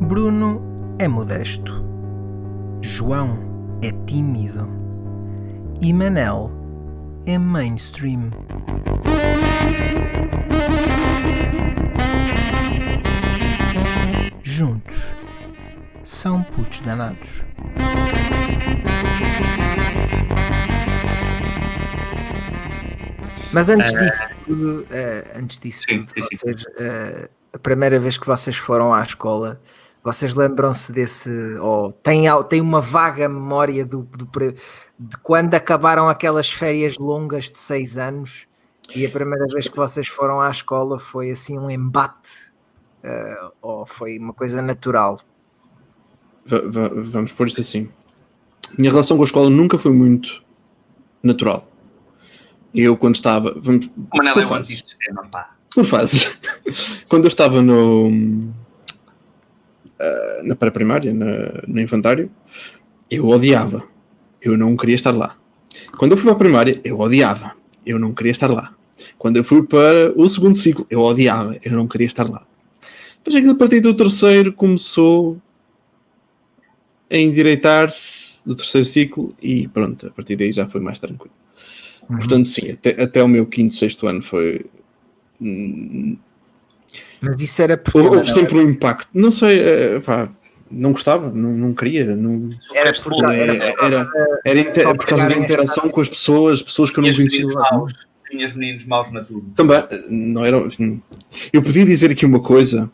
Bruno é modesto. João é tímido. E Manel é mainstream. Juntos são putos danados. Mas antes Eh, disso tudo, eh, antes disso sim, tudo, sim, vocês, eh, a primeira vez que vocês foram à escola, vocês lembram-se desse, ou têm, al- têm uma vaga memória do, do de quando acabaram aquelas férias longas de seis anos e a primeira vez que vocês foram à escola foi assim um embate, eh, ou foi uma coisa natural? Va- vamos pôr isto assim. Minha relação com a escola nunca foi muito natural. Eu, quando estava. Vamos, O Manel é um antissistema, pá. Por fases. quando eu estava no. ah, na pré-primária, no infantário, eu odiava. Eu não queria estar lá. Quando eu fui para a primária, eu odiava. Eu não queria estar lá. Quando eu fui para o segundo ciclo, eu odiava. Eu não queria estar lá. Mas aquilo a partir do terceiro começou a endireitar-se do terceiro ciclo e pronto, a partir daí já foi mais tranquilo. Portanto, sim, até, até o meu quinto, sexto ano foi. Mas isso era porque Houve, sempre um impacto. Não sei, eh, pá, não gostava, não, não queria. Não, era bullying, era, era, era, inte- Só por causa da interação com as pessoas, pessoas que eu não conhecia. Tinhas meninos maus na turma. Também, eh, não era. hum, Eu podia dizer aqui uma coisa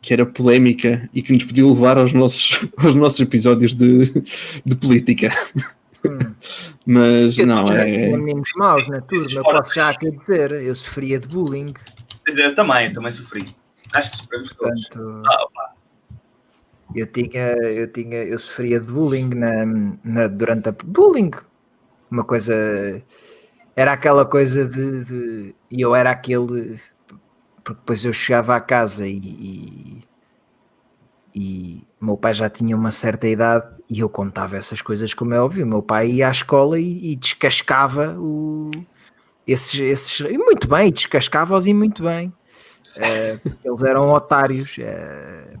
que era polémica e que nos podia levar aos nossos, aos nossos episódios de, de política. Hum. Mas Eu não, é. meninos maus na turma, posso já aqui dizer, eu sofria de bullying, Eu também, eu também sofri. Acho que sofremos todos. portanto, Ah, eu tinha, eu tinha, eu sofria de bullying na, na- durante a bullying, uma coisa, era aquela coisa de, de- e eu era aquele, porque depois eu chegava à casa e, e, e meu pai já tinha uma certa idade e eu contava essas coisas como é óbvio, meu pai ia à escola e, e descascava o, esses, esses, e muito bem, descascava-os e muito bem, Eh, porque eles eram otários, eh,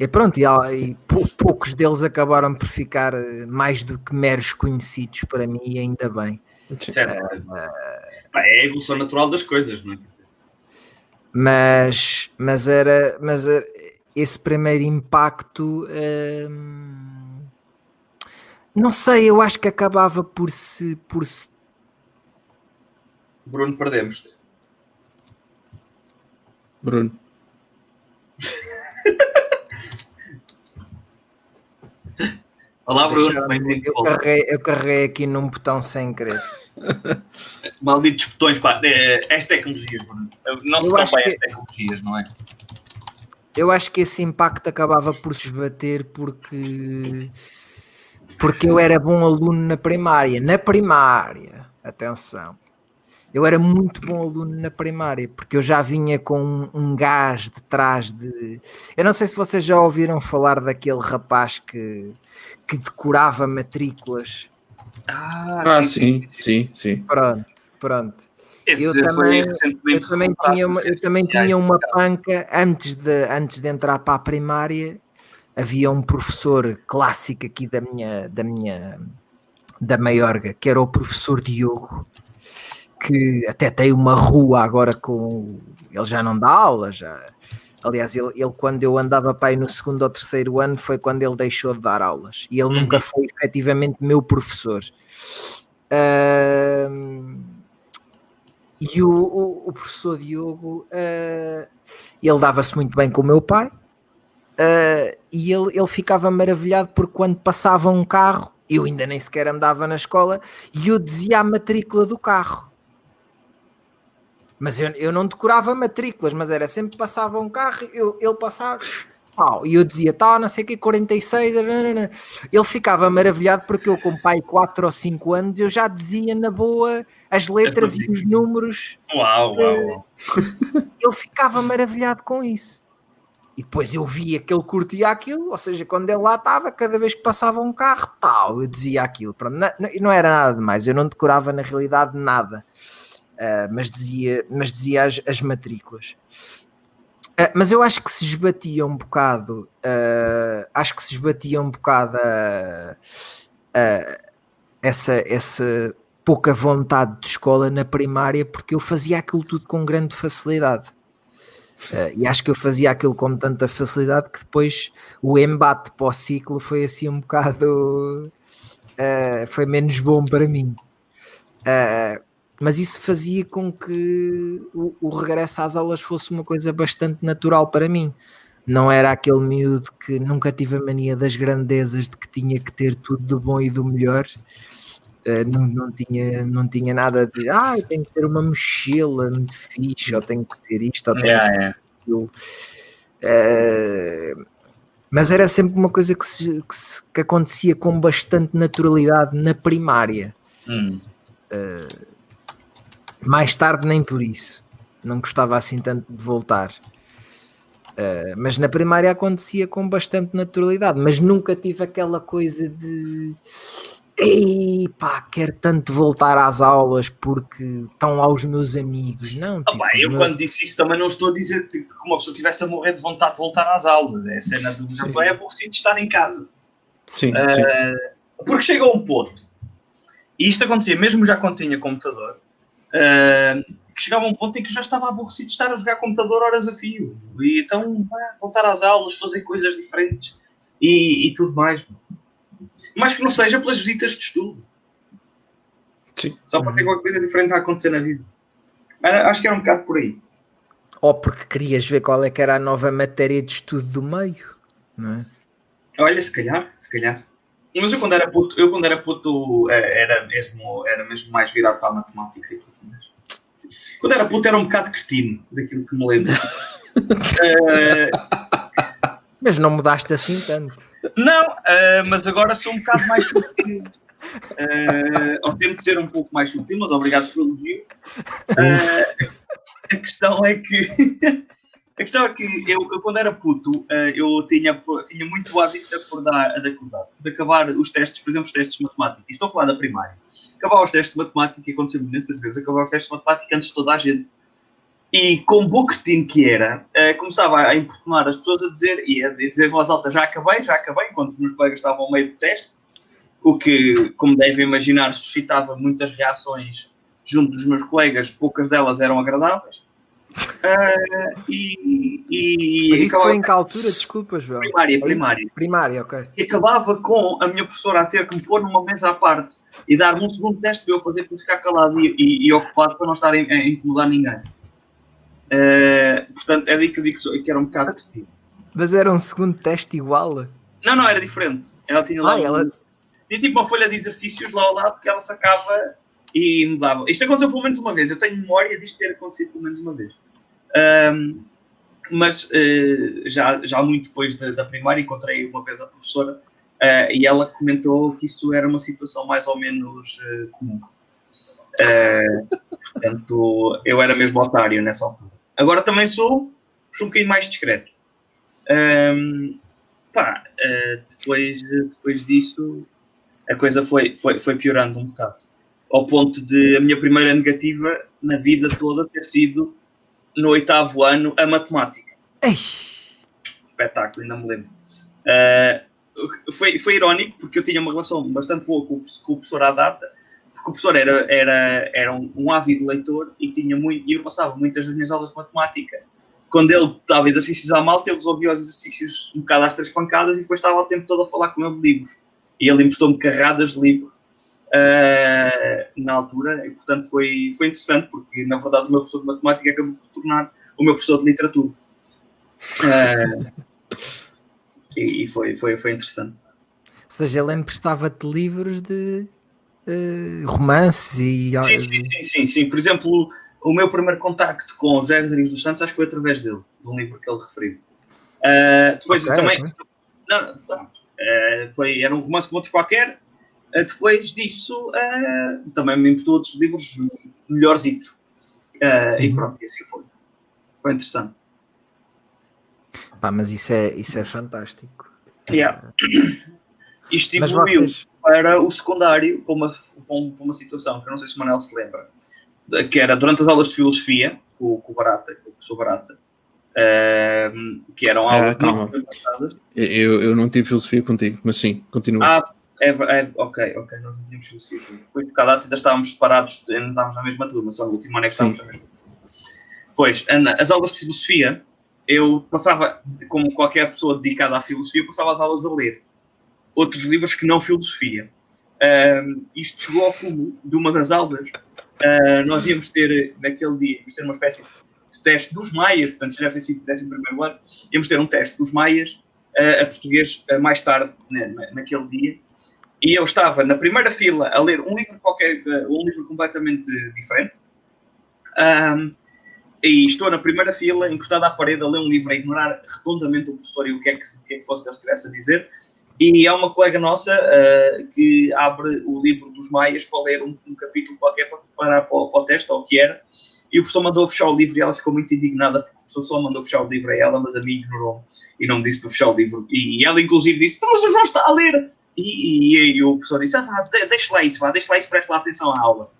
e pronto, e, e pou- poucos deles acabaram por ficar eh, mais do que meros conhecidos para mim, e ainda bem. Certo. Pá, é a evolução natural das coisas, não é? Quer dizer, Mas, mas era, mas era- esse primeiro impacto, hum, não sei, eu acho que acabava por se, por se Bruno, perdemos-te. Bruno. Olá, Bruno. eu, carreguei, eu carreguei aqui num botão sem querer. Malditos botões, pá. É, as tecnologias, Bruno. Não se bem que- as tecnologias, não é? Eu acho que esse impacto acabava por se esbater porque porque eu era bom aluno na primária. Na primária, atenção. Eu era muito bom aluno na primária, porque eu já vinha com um, um gás de trás de. Eu não sei se vocês já ouviram falar daquele rapaz que, que decorava matrículas. Ah, sim, sim, sim. Pronto, pronto. Esse Eu foi também- recentemente Eu também tinha uma, eu também tinha uma panca antes de, antes de entrar para a primária. Havia um professor clássico aqui da minha, da minha da Maiorga, que era o professor Diogo, que até tem uma rua agora com. Ele já não dá aula, já. Aliás, ele, ele quando eu andava para aí no segundo ou terceiro ano foi quando ele deixou de dar aulas. E ele nunca foi efetivamente meu professor. Ahm, e o, o, o professor Diogo, ah, ele dava-se muito bem com o meu pai, ah, e ele, ele ficava maravilhado porque quando passava um carro, eu ainda nem sequer andava na escola, e eu dizia a matrícula do carro. Mas eu, eu não decorava matrículas, mas era sempre que passava um carro, eu, ele passava, tal, e eu dizia, tal, não sei o que, 46, nanana. ele ficava maravilhado porque eu com pai 4 ou 5 anos, eu já dizia na boa as letras e os números, Uau, uau, uau. ele ficava maravilhado com isso. E depois eu via que ele curtia aquilo, ou seja, quando ele lá estava, cada vez que passava um carro, tal, eu dizia aquilo. Pronto, não, não- não era nada demais, eu não decorava na realidade nada. Uh, mas dizia, mas dizia as, as matrículas. Uh, mas eu acho que se esbatia um bocado, uh, acho que se esbatia um bocado essa, essa pouca vontade de escola na primária, porque eu fazia aquilo tudo com grande facilidade. Uh, e acho que eu fazia aquilo com tanta facilidade que depois o embate para o ciclo foi assim um bocado uh, foi menos bom para mim. Uh, mas isso fazia com que o, o, regresso às aulas fosse uma coisa bastante natural para mim. Não era aquele miúdo que nunca tive a mania das grandezas de que tinha que ter tudo do bom e do melhor. Uh, não, não, tinha, não tinha nada de ah, tenho que ter uma mochila muito fixe, ou tenho que ter isto, ou tenho yeah, que ter aquilo. Uh, mas era sempre uma coisa que, se, que, se, que, acontecia com bastante naturalidade na primária. Hum. Uh, mais tarde, nem por isso, não gostava assim tanto de voltar. Uh, mas na primária acontecia com bastante naturalidade, mas nunca tive aquela coisa de Ei, pá, quero tanto voltar às aulas porque estão lá os meus amigos. Não, tipo, ah, bem, eu quando disse isso também não estou a dizer que uma pessoa tivesse a morrer de vontade de voltar às aulas. É a cena do já é aborrecido de estar em casa. Sim, uh, sim. Porque chega a um ponto, e isto acontecia mesmo já quando tinha computador, que chegava a um ponto em que já estava aborrecido de estar a jogar computador horas a fio. E então, voltar às aulas, fazer coisas diferentes e, e tudo mais mas que não seja pelas visitas de estudo. Sim. Só para ter qualquer coisa diferente a acontecer na vida. Acho que era um bocado por aí. Ou porque querias ver qual é que era a nova matéria de estudo do meio, não é? Olha, se calhar, se calhar. Mas eu quando era puto, eu quando era puto eh, era mesmo, era mesmo mais virado para a matemática e tudo mais. Quando era puto era um bocado cretino, daquilo que me lembro. uh, Mas não mudaste assim tanto. Não, uh, mas agora sou um bocado mais sutil. Uh, ou tento ser um pouco mais sutil, mas obrigado pelo elogio. Uh, a questão é que a questão é que eu, eu quando era puto, uh, eu tinha, tinha muito hábito de acordar, de acordar, de acabar os testes, por exemplo, os testes de matemática. Estou a falar da primária. Acabar os testes de matemática, aconteceu muitas vezes, acabar os testes de matemática antes de toda a gente. E com o cretino que era, uh, começava a importunar as pessoas a dizer, e a dizer em voz alta, já acabei, já acabei, enquanto os meus colegas estavam ao meio do teste, o que, como devem imaginar, suscitava muitas reações junto dos meus colegas, poucas delas eram agradáveis. Uh, e, e, Mas isso acabava... foi em que altura? Desculpa, João. Primária, primária. Primária, ok. E acabava com a minha professora a ter que me pôr numa mesa à parte e dar-me um segundo teste para eu fazer para ficar calado e, e, e ocupado para não estar a incomodar ninguém. Uh, portanto, é daí que eu digo que era um bocado repetido. Mas era um segundo teste igual? Não, não, era diferente. Ela tinha lá. Ah, um, ela... Tinha tipo uma folha de exercícios lá ao lado que ela sacava e mudava. Isto aconteceu pelo menos uma vez. Eu tenho memória disto ter acontecido pelo menos uma vez. Um, mas uh, já, já muito depois da, da, primária encontrei uma vez a professora uh, e ela comentou que isso era uma situação mais ou menos uh, comum. portanto, eu era mesmo otário nessa altura. Agora também sou, sou um bocadinho mais discreto. Um, pá, depois, depois disso, a coisa foi, foi, foi piorando um bocado. Ao ponto de a minha primeira negativa na vida toda ter sido no oitavo ano a matemática. Ei. Espetáculo, ainda me lembro. Uh, foi, foi irónico porque eu tinha uma relação bastante boa com, com o professor à data porque o professor era, era, era um, um ávido leitor e tinha muito, e eu passava muitas das minhas aulas de matemática. Quando ele dava exercícios à malta, eu resolvia os exercícios um bocado às três pancadas e depois estava o tempo todo a falar com ele de livros. E ele emprestou-me carradas de livros uh, na altura, e portanto foi, foi interessante, porque na verdade o meu professor de matemática acabou por tornar o meu professor de literatura. Uh, e, e foi, foi, foi interessante. Ou seja, ele emprestava-te livros de uh, romances e. Sim, sim, sim, sim, sim. Por exemplo, o meu primeiro contacto com José Rodrigues dos Santos acho que foi através dele, do livro que ele referiu. Uh, depois okay, também. Okay. Não, não, uh, foi, era um romance com outro qualquer. Uh, depois disso, também me emprestou outros livros melhorzitos. Uhum. E pronto, e assim foi. Foi interessante. Pá, mas isso é, isso é fantástico. Yeah. Isto evoluiu. Vocês para o secundário, para uma, para uma situação que eu não sei se o Manel se lembra. que era durante as aulas de filosofia, com, com o Barata, com o professor Barata, uh, que eram aulas Ah, muito engraçadas. Eu, eu não tive filosofia contigo, mas sim, continua. Ah, é, é, ok, ok, nós não tínhamos filosofia juntos. Depois de cada data ainda estávamos separados, ainda estávamos na mesma turma, só no último ano é que Sim. estávamos na mesma turma. Pois, Ana, as aulas de filosofia, eu passava, como qualquer pessoa dedicada à filosofia, passava as aulas a ler outros livros que não filosofia. Ahm, isto chegou ao cúmulo de uma das aulas. ah, nós íamos ter, naquele dia, íamos ter uma espécie de teste dos maias, portanto, já deve ter sido 11 primeiro ano, íamos ter um teste dos maias ah, a português ah, mais tarde, né, na- naquele dia. E eu estava na primeira fila a ler um livro qualquer, ah, um livro completamente diferente. Ahm, e estou na primeira fila, encostado à parede, a ler um livro, a ignorar redondamente o professor e o que é que, o que, é que fosse que ele estivesse a dizer. E há uma colega nossa ah, que abre o livro dos Maias para ler um, um capítulo qualquer para preparar para, para o teste, ou o que era. E o professor mandou fechar o livro e ela ficou muito indignada porque o professor só mandou fechar o livro a ela, mas a mim ignorou e não me disse para fechar o livro. E ela, inclusive, disse: "Então, Mas o João está a ler! E, e, e o professor disse: Ah, deixa lá isso, vá, deixa lá isso, presta lá atenção à aula.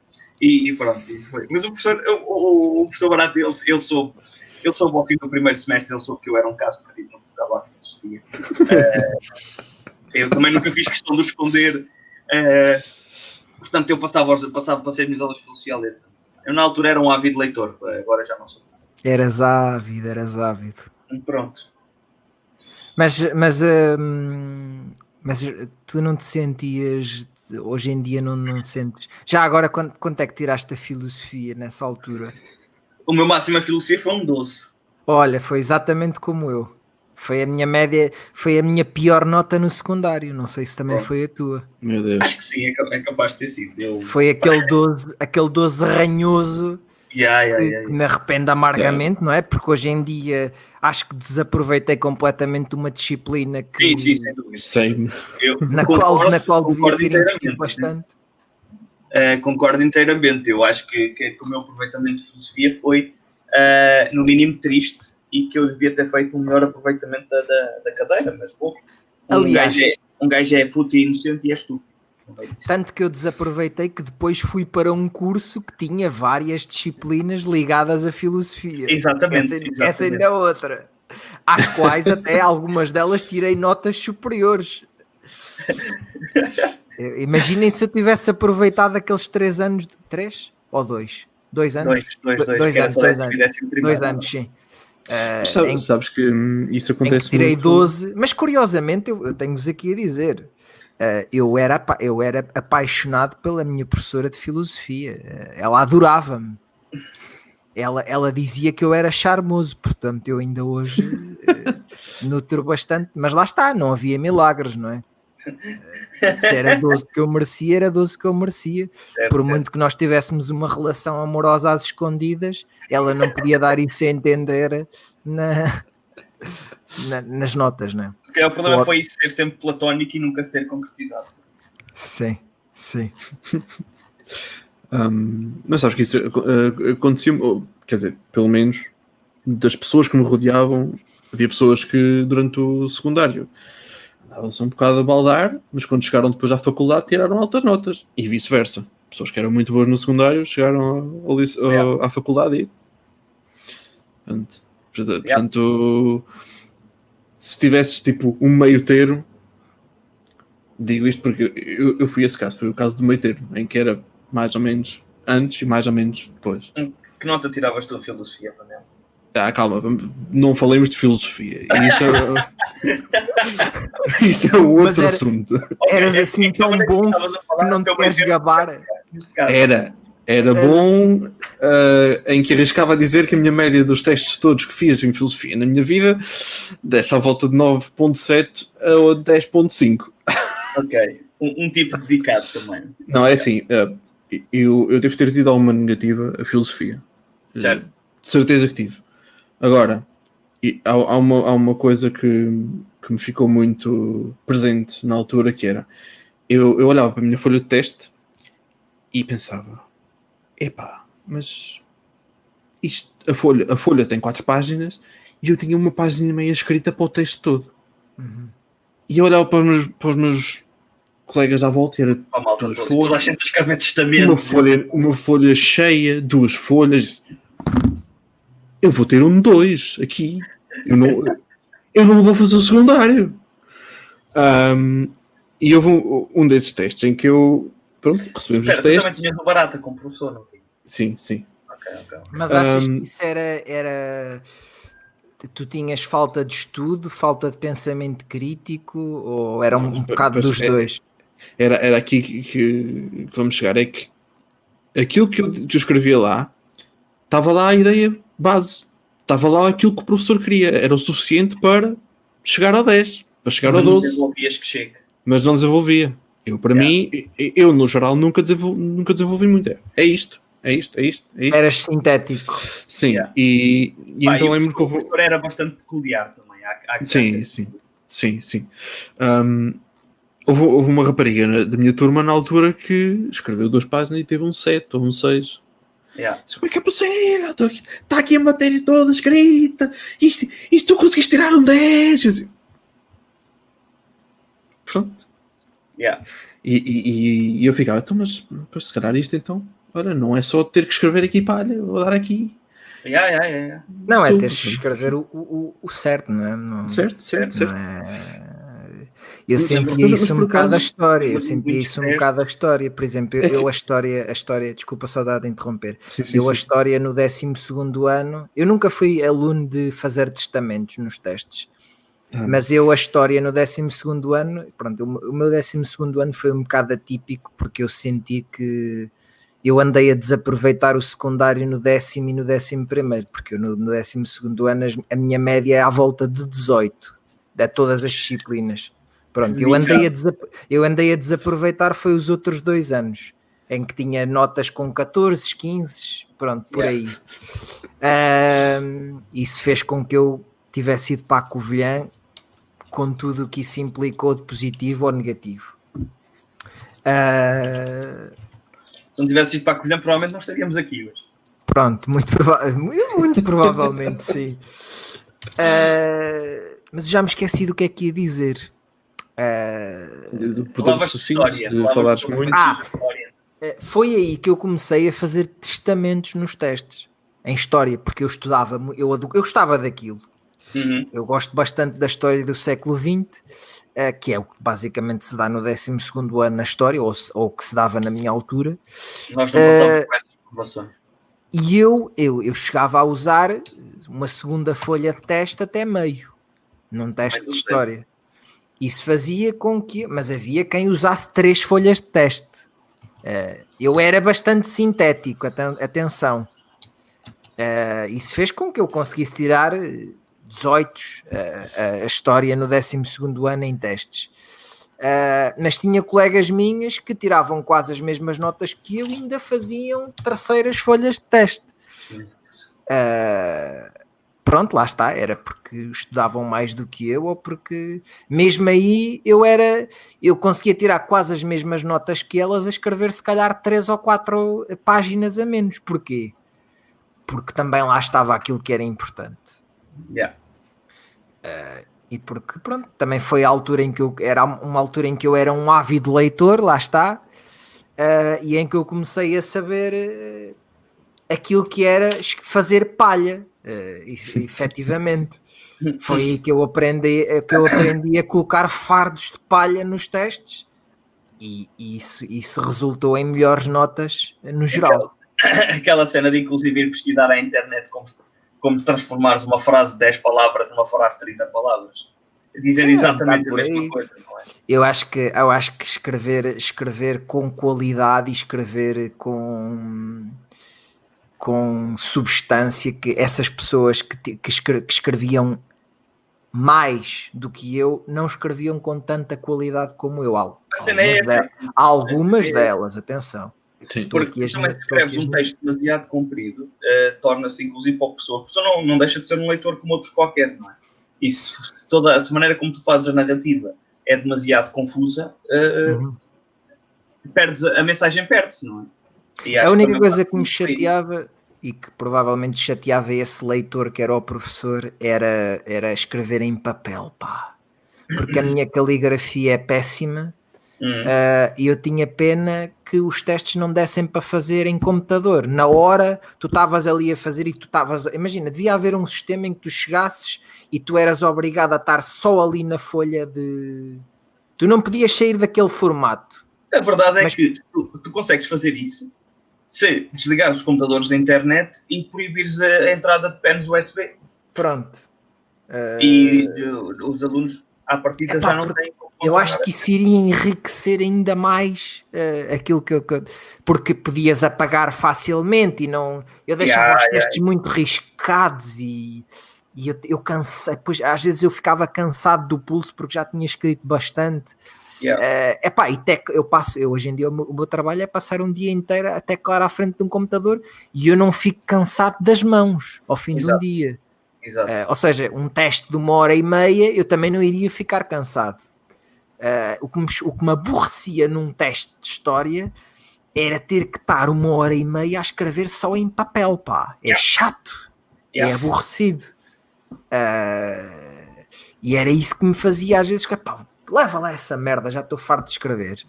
E, e pronto, e foi. Mas o professor, o, o, professor Barato, ele, ele soube, ele soube ao fim do primeiro semestre, ele soube que eu era um caso perdido, não estava à filosofia. Eh, eu também nunca fiz questão de esconder. eh, portanto, eu passava, passava passei as minhas aulas de filosofia a ler. Eu, na altura, era um ávido leitor, agora já não sou. Eras ávido, eras ávido. Pronto. Mas, mas, hum, mas tu não te sentias, hoje em dia não, não sentes. Já agora, quanto, quanto é que tiraste a filosofia nessa altura? O meu máximo a filosofia foi um 12. Olha, foi exatamente como eu. Foi a minha média, foi a minha pior nota no secundário. Não sei se também foi a tua. Meu Deus. Acho que sim, é é capaz de ter sido. Eu... Foi aquele 12, aquele 12 ranhoso Yeah, yeah, yeah, que me arrependo amargamente, não é? Porque hoje em dia acho que desaproveitei completamente uma disciplina que, Sim, sim, sem dúvida. Sei-me. Eu na, qual, concordo- na qual devia ter investido bastante. Uh, concordo inteiramente. Eu acho que, que, que o meu aproveitamento de filosofia foi, uh, no mínimo, triste e que eu devia ter feito um melhor aproveitamento da, da, da cadeira, mas bom. Um Aliás- gajo, é, um gajo é puto e inocente e é estúpido. Tanto que eu desaproveitei que depois fui para um curso que tinha várias disciplinas ligadas à filosofia. Exatamente. Essa, exatamente. essa ainda é outra. Às quais até algumas delas tirei notas superiores. Imaginem se eu tivesse aproveitado aqueles três anos. de- Três? Ou dois? Dois anos? Dois, dois, dois. Dois anos, dois e anos. Dois anos, sim. Mas sabes, em sabes que hum, isso em acontece que tirei muito. 12, mas curiosamente eu, eu tenho-vos aqui a dizer, eh, eu, era, eu era apaixonado pela minha professora de filosofia, eh, ela adorava-me, ela, ela dizia que eu era charmoso, portanto eu ainda hoje eh, nutro bastante, mas lá está, não havia milagres, não é? Se era 12 que eu merecia, era 12 que eu merecia. Certo, Por certo. muito que nós tivéssemos uma relação amorosa às escondidas, ela não podia dar isso a entender na, na- nas notas, não é? Se calhar o problema foi isso ser sempre platónico e nunca se ter concretizado. Sim, sim. Hum, mas sabes que isso uh, acontecia, quer dizer, pelo menos das pessoas que me rodeavam, havia pessoas que durante o secundário andavam-se um bocado a baldar, mas quando chegaram depois à faculdade tiraram altas notas e vice-versa. Pessoas que eram muito boas no secundário chegaram ao- ao ao- Yeah. à faculdade e. Portanto, portanto, se tivesses tipo um meio termo, digo isto porque eu, eu fui esse caso, foi o caso do meio termo, em que era mais ou menos antes e mais ou menos depois. Que nota tiravas tu a filosofia, Manel? Ah, calma, não falemos de filosofia. Isso é, isso é um outro era- assunto. Eras assim tão é bom que não te queres gabar. Era, era bom ah, em que arriscava a dizer que a minha média dos testes todos que fiz em filosofia na minha vida dessa à volta de 9.7 a 10.5. Ok. Um, um tipo dedicado também. Não, é assim, ah, eu, eu devo ter tido alguma negativa a filosofia. Certo. De certeza que tive. Agora, há, há uma, há uma coisa que, que me ficou muito presente na altura que era eu, eu olhava para a minha folha de teste e pensava, epá, mas isto, a, folha, a folha tem quatro páginas e eu tinha uma página e meia escrita para o texto todo. Uhum. E eu olhava para os meus, para os meus colegas à volta, era Oh, malta, Duas toda, folhas. toda a testamento. uma folha, uma folha cheia, duas folhas. Eu vou ter um dois aqui. Eu não, eu não vou fazer o secundário. Ahm, e houve um, um desses testes em que eu. Pronto, recebemos Espera, os tu também testes. tinhas o barata como professor, não tinha? Sim, sim. Ok, ok. Mas achas Um, que isso era, era. Tu tinhas falta de estudo, falta de pensamento crítico, ou era um, um bocado dos é. dois? Era, era aqui que, que- vamos chegar. É que aquilo que eu, que eu escrevia lá estava lá a ideia base. Estava lá aquilo que o professor queria. Era o suficiente para chegar ao 10, para chegar ao Não 12. desenvolvias que chegue. mas não desenvolvia. Eu, para Yeah. mim, eu no geral nunca desenvolvi, nunca desenvolvi muito. É- É isto, é isto, é isto, é isto. Eras sintético. Sim, Yeah. e, e Pá, então e o lembro que houve. professor era bastante peculiar também. Há, há Sim, sim, sim, sim. Um, houve, houve uma rapariga na- da minha turma na altura que escreveu duas páginas e teve um 7 ou um 6. Yeah. Como é que é possível? Está aqui a matéria toda escrita. Isto, isto tu conseguiste tirar um 10. Eu assim, Pronto. Yeah. E, e- e eu ficava, então, mas pois, se calhar isto então, olha, não é só ter que escrever aqui para olha, vou dar aqui. Yeah, yeah, yeah, yeah. Não, é Tudo. teres de escrever o, o, o certo, não é? Não- Certo, certo, certo. é- Eu Mas, sentia isso um bocado acaso- a história, eu sentia muitos isso um bocado a história. Por exemplo, eu, É que- eu a história, a história, desculpa a saudade de interromper, Sim, sim, eu a sim. história no 12 ano, eu nunca fui aluno de fazer testamentos nos testes, Ah, mas eu a história no 12 ano, pronto, o meu- o meu 12 ano foi um bocado atípico porque eu senti que eu andei a desaproveitar o secundário no décimo e no décimo primeiro, porque eu no, no 12 ano as- a minha média é à volta de 18, de todas as disciplinas. Pronto, eu andei, a eu andei a desaproveitar foi os outros dois anos, em que tinha notas com 14, 15, pronto, por aí. Ahm, isso fez com que eu tivesse ido para a Covilhã com tudo o que isso implicou de positivo ou negativo. Ah, Se não tivesse ido para a Covilhã, provavelmente não estaríamos aqui hoje. Pronto, muito, prova- muito, muito provavelmente sim. Ah, mas já me esqueci do que é que ia dizer. Ah, de, de poder de de falares muito. Ah. Eh, foi aí que eu comecei a fazer testamentos nos testes em história, porque eu estudava, eu, eu gostava daquilo. Uhum. Eu gosto bastante da história do século XX, eh, que é o que basicamente se dá no 12 ano na história, ou, ou que se dava na minha altura. Nós não Eh, passamos por essas provações. E eu, eu, eu chegava a usar uma segunda folha de teste até meio, num teste de história. Isso fazia com que. Mas havia quem usasse três folhas de teste. Eh, eu era bastante sintético, aten- atenção. Eh, isso fez com que eu conseguisse tirar 18 eh, a história no 12 ano em testes. Eh, mas tinha colegas minhas que tiravam quase as mesmas notas que eu e ainda faziam terceiras folhas de teste. Eh, pronto, lá está, era porque estudavam mais do que eu ou porque mesmo aí eu era, eu conseguia tirar quase as mesmas notas que elas a escrever se calhar três ou quatro páginas a menos. Porquê? Porque também lá estava aquilo que era importante. Yeah. E porque, pronto, também foi a altura em que eu era uma altura em que eu era um ávido leitor, lá está, eh, e em que eu comecei a saber eh, aquilo que era fazer palha, eh, isso, efetivamente. Foi aí que eu aprendi, que eu aprendi a colocar fardos de palha nos testes e, e isso, isso resultou em melhores notas no geral. Aquela cena de inclusive ir pesquisar à internet como, como transformares uma frase de 10 palavras numa frase de 30 palavras. Dizer Sim, exatamente um a mesma coisa, não é? Eu acho que, eu acho que escrever, escrever com qualidade e escrever com, com substância, que essas pessoas que, que, escre- que escreviam mais do que eu não escreviam com tanta qualidade como eu. É Algumas, de- algumas É- delas, atenção. Sim. Porque a também se escreves um texto demasiado comprido, eh, torna-se inclusive para o professor. O professor não, não deixa de ser um leitor como outro qualquer, não é? E se, se toda a maneira como tu fazes a narrativa é demasiado confusa, eh, Uhum. perdes a, a mensagem perde-se, não é? E A única também coisa que me chateava e que provavelmente chateava esse leitor que era o professor era, era escrever em papel, pá. Porque a minha caligrafia é péssima Hum. Uh, e eu tinha pena que os testes não dessem para fazer em computador. Na hora, tu estavas ali a fazer e tu estavas. Imagina, devia haver um sistema em que tu chegasses e tu eras obrigado a estar só ali na folha de. Tu não podias sair daquele formato. A verdade é Mas- que tu, tu consegues fazer isso se desligares os computadores da internet e proibires a, a entrada de pens USB. Pronto. Uh, E os alunos, à partida, Epá, já não porque têm. Eu acho que isso iria enriquecer ainda mais eh, aquilo que eu, que Porque podias apagar facilmente e não. Eu deixava Yeah, os yeah. testes muito riscados e, e eu, eu cansei. Pois, às vezes eu ficava cansado do pulso porque já tinha escrito bastante. Yeah. É epá, e tec, eu passo, eu hoje em dia o meu, o meu trabalho é passar um dia inteiro a teclar à frente de um computador e eu não fico cansado das mãos ao fim de um Exato. dia. Exato. Eh, ou seja, um teste de uma hora e meia eu também não iria ficar cansado. Eh, o, que me, o que me aborrecia num teste de história era ter que estar uma hora e meia a escrever só em papel, pá. É Yeah. chato, é Yeah. aborrecido. Eh, e era isso que me fazia às vezes, que, pá, leva lá essa merda, já estou farto de escrever.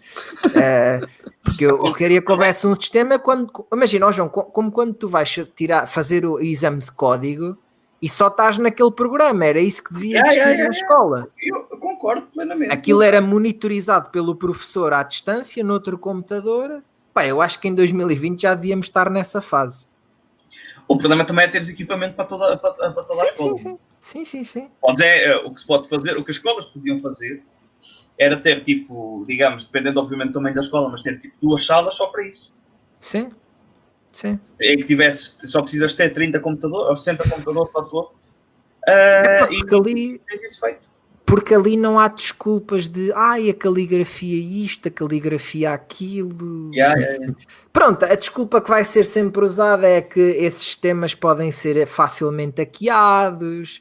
Eh, porque eu, eu queria que houvesse um sistema quando. Imagina, ó João, co- como quando tu vais tirar, fazer o exame de código e só estás naquele programa, era isso que devia Yeah, existir na escola. Eu concordo plenamente. Aquilo era monitorizado pelo professor à distância, noutro computador. Pá, eu acho que em 2020 já devíamos estar nessa fase. O problema também é teres equipamento para toda, para, para toda a Sim, escola. sim, sim. Sim, sim, sim. É, eh, o que se pode fazer, o que as escolas podiam fazer era ter tipo, digamos, dependendo obviamente do tamanho da escola, mas ter tipo duas salas só para isso. Sim. Sim. Em que tivesse, só precisas ter 30 computadores ou 60 computadores para todo. Ah, É, e porque, ali, tens isso feito. Porque ali não há desculpas de ai, a caligrafia isto, a caligrafia aquilo. Yeah, yeah, yeah. Pronto, a desculpa que vai ser sempre usada é que esses sistemas podem ser facilmente hackeados,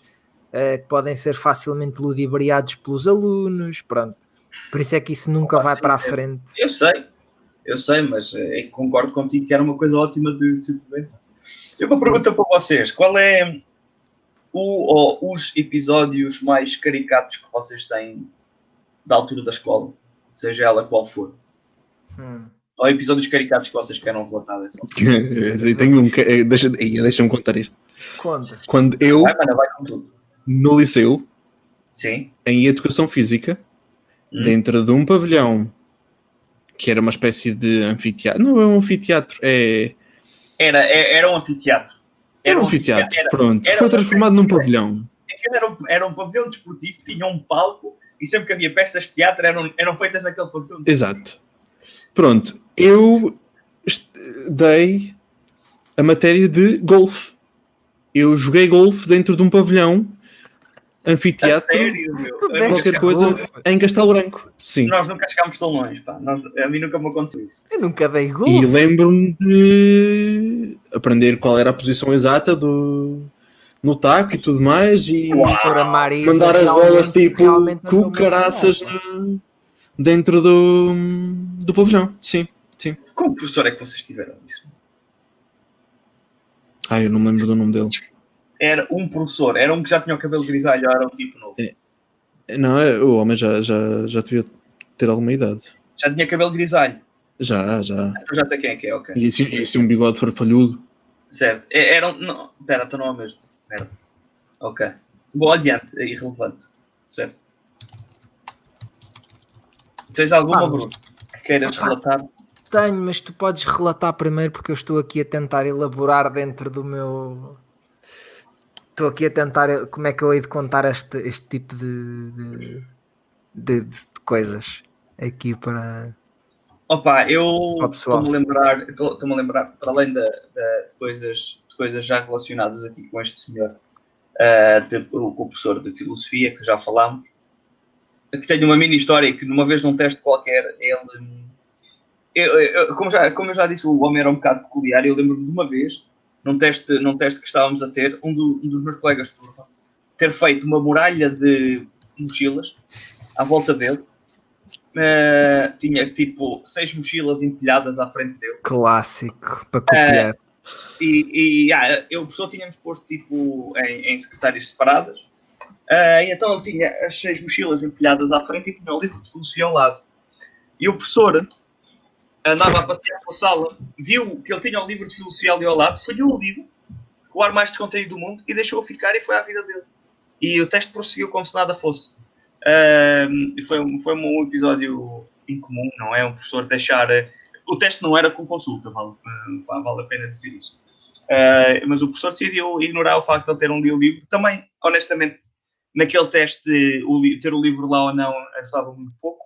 que podem ser facilmente ludibriados pelos alunos, pronto. Por isso é que isso nunca Opa, vai sim, para a frente. Eu sei, eu sei, mas eh, concordo contigo que era uma coisa ótima de, de. Eu uma pergunta para vocês: qual é o, ou os episódios mais caricatos que vocês têm da altura da escola, seja ela qual for? Hum. Ou episódios caricatos que vocês queiram relatar dessa altura? Eu tenho um. eh, Deixa, Ih, deixa-me contar isto. Conta. Quando eu, Vai, mano, vai com tudo. no liceu, Sim. em educação física, Hum. dentro de um pavilhão que era uma espécie de anfiteatro. Não é um anfiteatro, é. Era, é- era um anfiteatro. Era um anfiteatro, Era, pronto. era Foi transformado num pavilhão. era, um, era um pavilhão desportivo, tinha um palco e sempre que havia peças de teatro eram, eram feitas naquele pavilhão. Exato. Pronto, eu dei a matéria de golfe. Eu joguei golfe dentro de um pavilhão, anfiteatro, sério, Eu qualquer coisa golfe? em Castelo Branco. Sim. Nós nunca chegámos tão longe, pá. Nós- a mim nunca me aconteceu isso. Eu nunca dei E gol. lembro-me de aprender qual era a posição exata do no taco e tudo mais e Marisa mandar as bolas tipo com caraças no- dentro do, do pavilhão. Sim, sim. Como professor é que vocês tiveram isso? Ai, eu não me lembro do nome dele. Era um professor, era um que já tinha o cabelo grisalho, era um tipo novo. Não, é- o homem já, já, já devia ter alguma idade. Já tinha cabelo grisalho. Já, já. Então já sei quem é que é, ok. E se, e se um bigode farfalhudo? Certo. É- Era um. Não, pera, então não é o mesmo. Merda. Ok. Bom, adiante, é irrelevante. Certo. Tens alguma, Ah, Bruno, que queiras Epá. relatar? Tenho, mas tu podes relatar primeiro porque eu estou aqui a tentar elaborar dentro do meu. Estou aqui a tentar como é que eu hei de contar este, este tipo de, de, de- de coisas aqui para. Opa, eu estou-me a lembrar, estou- estou-me a lembrar, para além da, da- de, coisas, de coisas já relacionadas aqui com este senhor, ah, de- o com o professor de filosofia, que já falámos, que tenho uma mini história que numa vez num teste qualquer, ele. eu- eu- como, já, como eu já disse, o homem era um bocado peculiar, eu lembro-me de uma vez, num teste, num teste que estávamos a ter, um, do- um dos meus colegas de turma ter feito uma muralha de mochilas à volta dele. Uh, tinha tipo seis mochilas empilhadas à frente dele Clássico para copiar. e, e ah, eu, o professor tínhamos posto tipo em, em secretárias separadas Uh, e então ele tinha as seis mochilas empilhadas à frente e tinha o livro de filosofia ao lado E o professor andava a passear pela sala, viu que ele tinha um livro de filosofia ali ao lado, folheou o livro, o ar mais descontraído do mundo, e deixou-o ficar e foi à vida dele. E o teste prosseguiu como se nada fosse. Um, foi, foi um episódio incomum, não é? Um professor deixar. O teste não era com consulta, vale, vale a pena dizer isso. Uh, mas o professor decidiu ignorar o facto de ele ter um livro. Também, honestamente, naquele teste, o, ter o livro lá ou não ajudava muito pouco.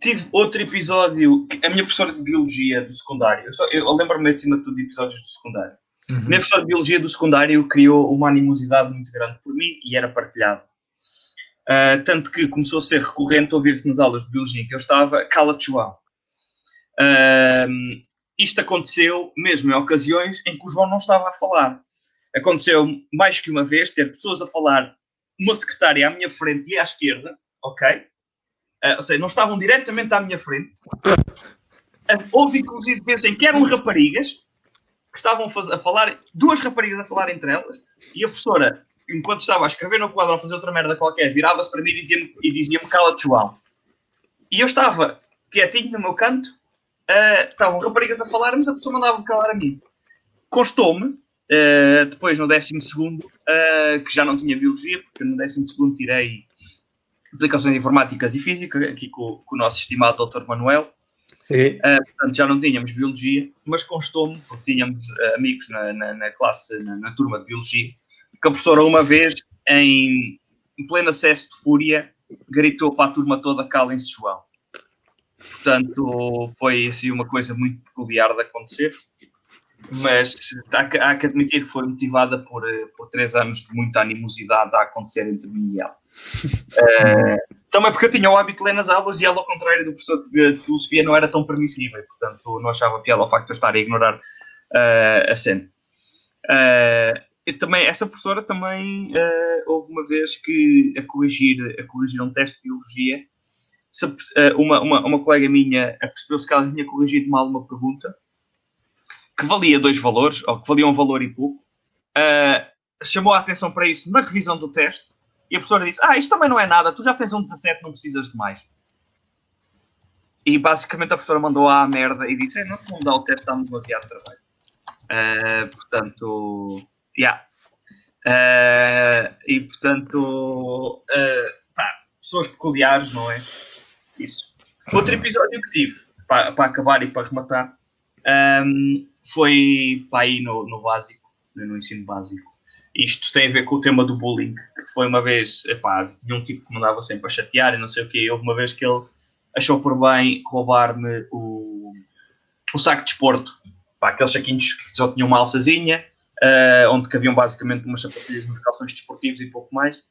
Tive outro episódio, a minha professora de Biologia do secundário, eu, eu lembro-me acima de tudo de episódios do secundário. Uhum. A minha professora de Biologia do secundário criou uma animosidade muito grande por mim e era partilhado. Uh, tanto que começou a ser recorrente ouvir-se nas aulas de Biologia em que eu estava, cala-te João. Uh, isto aconteceu mesmo em ocasiões em que o João não estava a falar. Aconteceu mais que uma vez ter pessoas a falar, uma secretária à minha frente e à esquerda, ok? Uh, ou seja, não estavam diretamente à minha frente. Uh, houve inclusive vezes em que eram raparigas que estavam a falar, duas raparigas a falar entre elas, e a professora, enquanto estava a escrever no quadro ou a fazer outra merda qualquer, virava-se para mim e dizia-me dizia cala-te João. E eu estava quietinho no meu canto, uh, estavam raparigas a falar, mas a pessoa mandava-me calar a mim. Constou-me, uh, depois no décimo segundo, uh, que já não tinha biologia, porque no décimo segundo tirei aplicações informáticas e física, aqui com, com o nosso estimado Dr. Manuel. Uh, portanto, já não tínhamos biologia, mas constou-me, porque tínhamos uh, amigos na, na, na classe, na, na, turma de biologia, que a professora, uma vez, em, em pleno acesso de fúria, gritou para a turma toda: calem-se, João. Portanto, foi assim uma coisa muito peculiar de acontecer, mas há que, há que admitir que foi motivada por, eh, por três anos de muita animosidade a acontecer entre mim e ela. Uh, também porque eu tinha o hábito de ler nas aulas e ela, ao contrário do professor de, filosofia, não era tão permissiva e, portanto, não achava piada ao facto de eu estar a ignorar uh, a cena. Uh, também, essa professora também houve uma vez que, a corrigir, a corrigir um teste de biologia, uma, uma, uma colega minha percebeu-se que ela tinha corrigido mal uma pergunta que valia dois valores, ou que valia um valor e pouco, chamou a atenção para isso na revisão do teste e a professora disse: Ah, isto também não é nada, tu já tens um 17, não precisas de mais. E basicamente a professora mandou à merda e disse: Não te vão o teste, dá-me demasiado trabalho. Uh, portanto, yeah. Uh, e portanto, uh, pá, pessoas peculiares, não é? Isso. Outro episódio que tive, para, para acabar e para rematar, um, foi para ir no, no básico, no ensino básico. Isto tem a ver com o tema do bullying, que foi uma vez, epá, tinha um tipo que me andava sempre a chatear e não sei o quê. Houve uma vez que ele achou por bem roubar-me o, o saco de esporto, pá, aqueles saquinhos que só tinham uma alçazinha, uh, onde cabiam basicamente umas sapatilhas nos calções desportivos e pouco mais.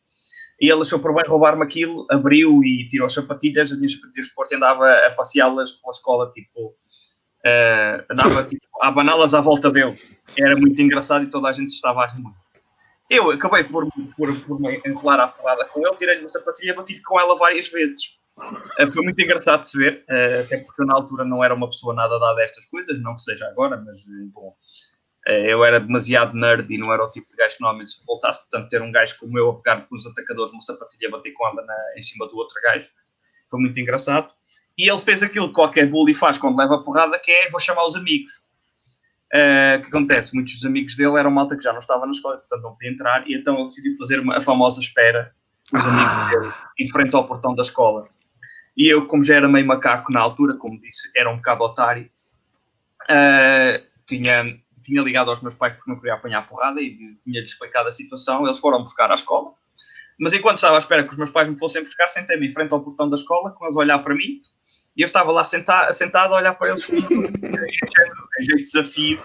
E ele achou por bem roubar-me aquilo, abriu e tirou as sapatilhas, as minhas sapatilhas de esporte andava a passeá-las pela escola, tipo, uh, andava tipo, a abaná-las à volta dele. Era muito engraçado e toda a gente estava a rir muito. Eu acabei por, por, por me enrolar à porrada com ele, tirei-lhe uma sapatilha bati com ela várias vezes. Uh, foi muito engraçado de se ver, uh, até porque eu na altura não era uma pessoa nada dada a estas coisas, não que seja agora, mas eh, bom, eu era demasiado nerd e não era o tipo de gajo que normalmente se voltasse, portanto ter um gajo como eu a pegar com os atacadores uma sapatilha e bater com ela na, em cima do outro gajo, foi muito engraçado. E ele fez aquilo que qualquer bully faz quando leva a porrada, que é vou chamar os amigos. Uh, que acontece? Muitos dos amigos dele eram malta que já não estava na escola, portanto não podia entrar, e então ele decidiu fazer uma, a famosa espera os amigos ah. dele em frente ao portão da escola. E eu, como já era meio macaco na altura, como disse, era um bocado otário, uh, tinha, tinha ligado aos meus pais porque não queria apanhar a porrada e tinha-lhes explicado a situação. Eles foram buscar à escola, mas enquanto estava à espera que os meus pais me fossem buscar, sentei-me em frente ao portão da escola, com eles a olhar para mim, e eu estava lá sentado, sentado a olhar para eles com de desafio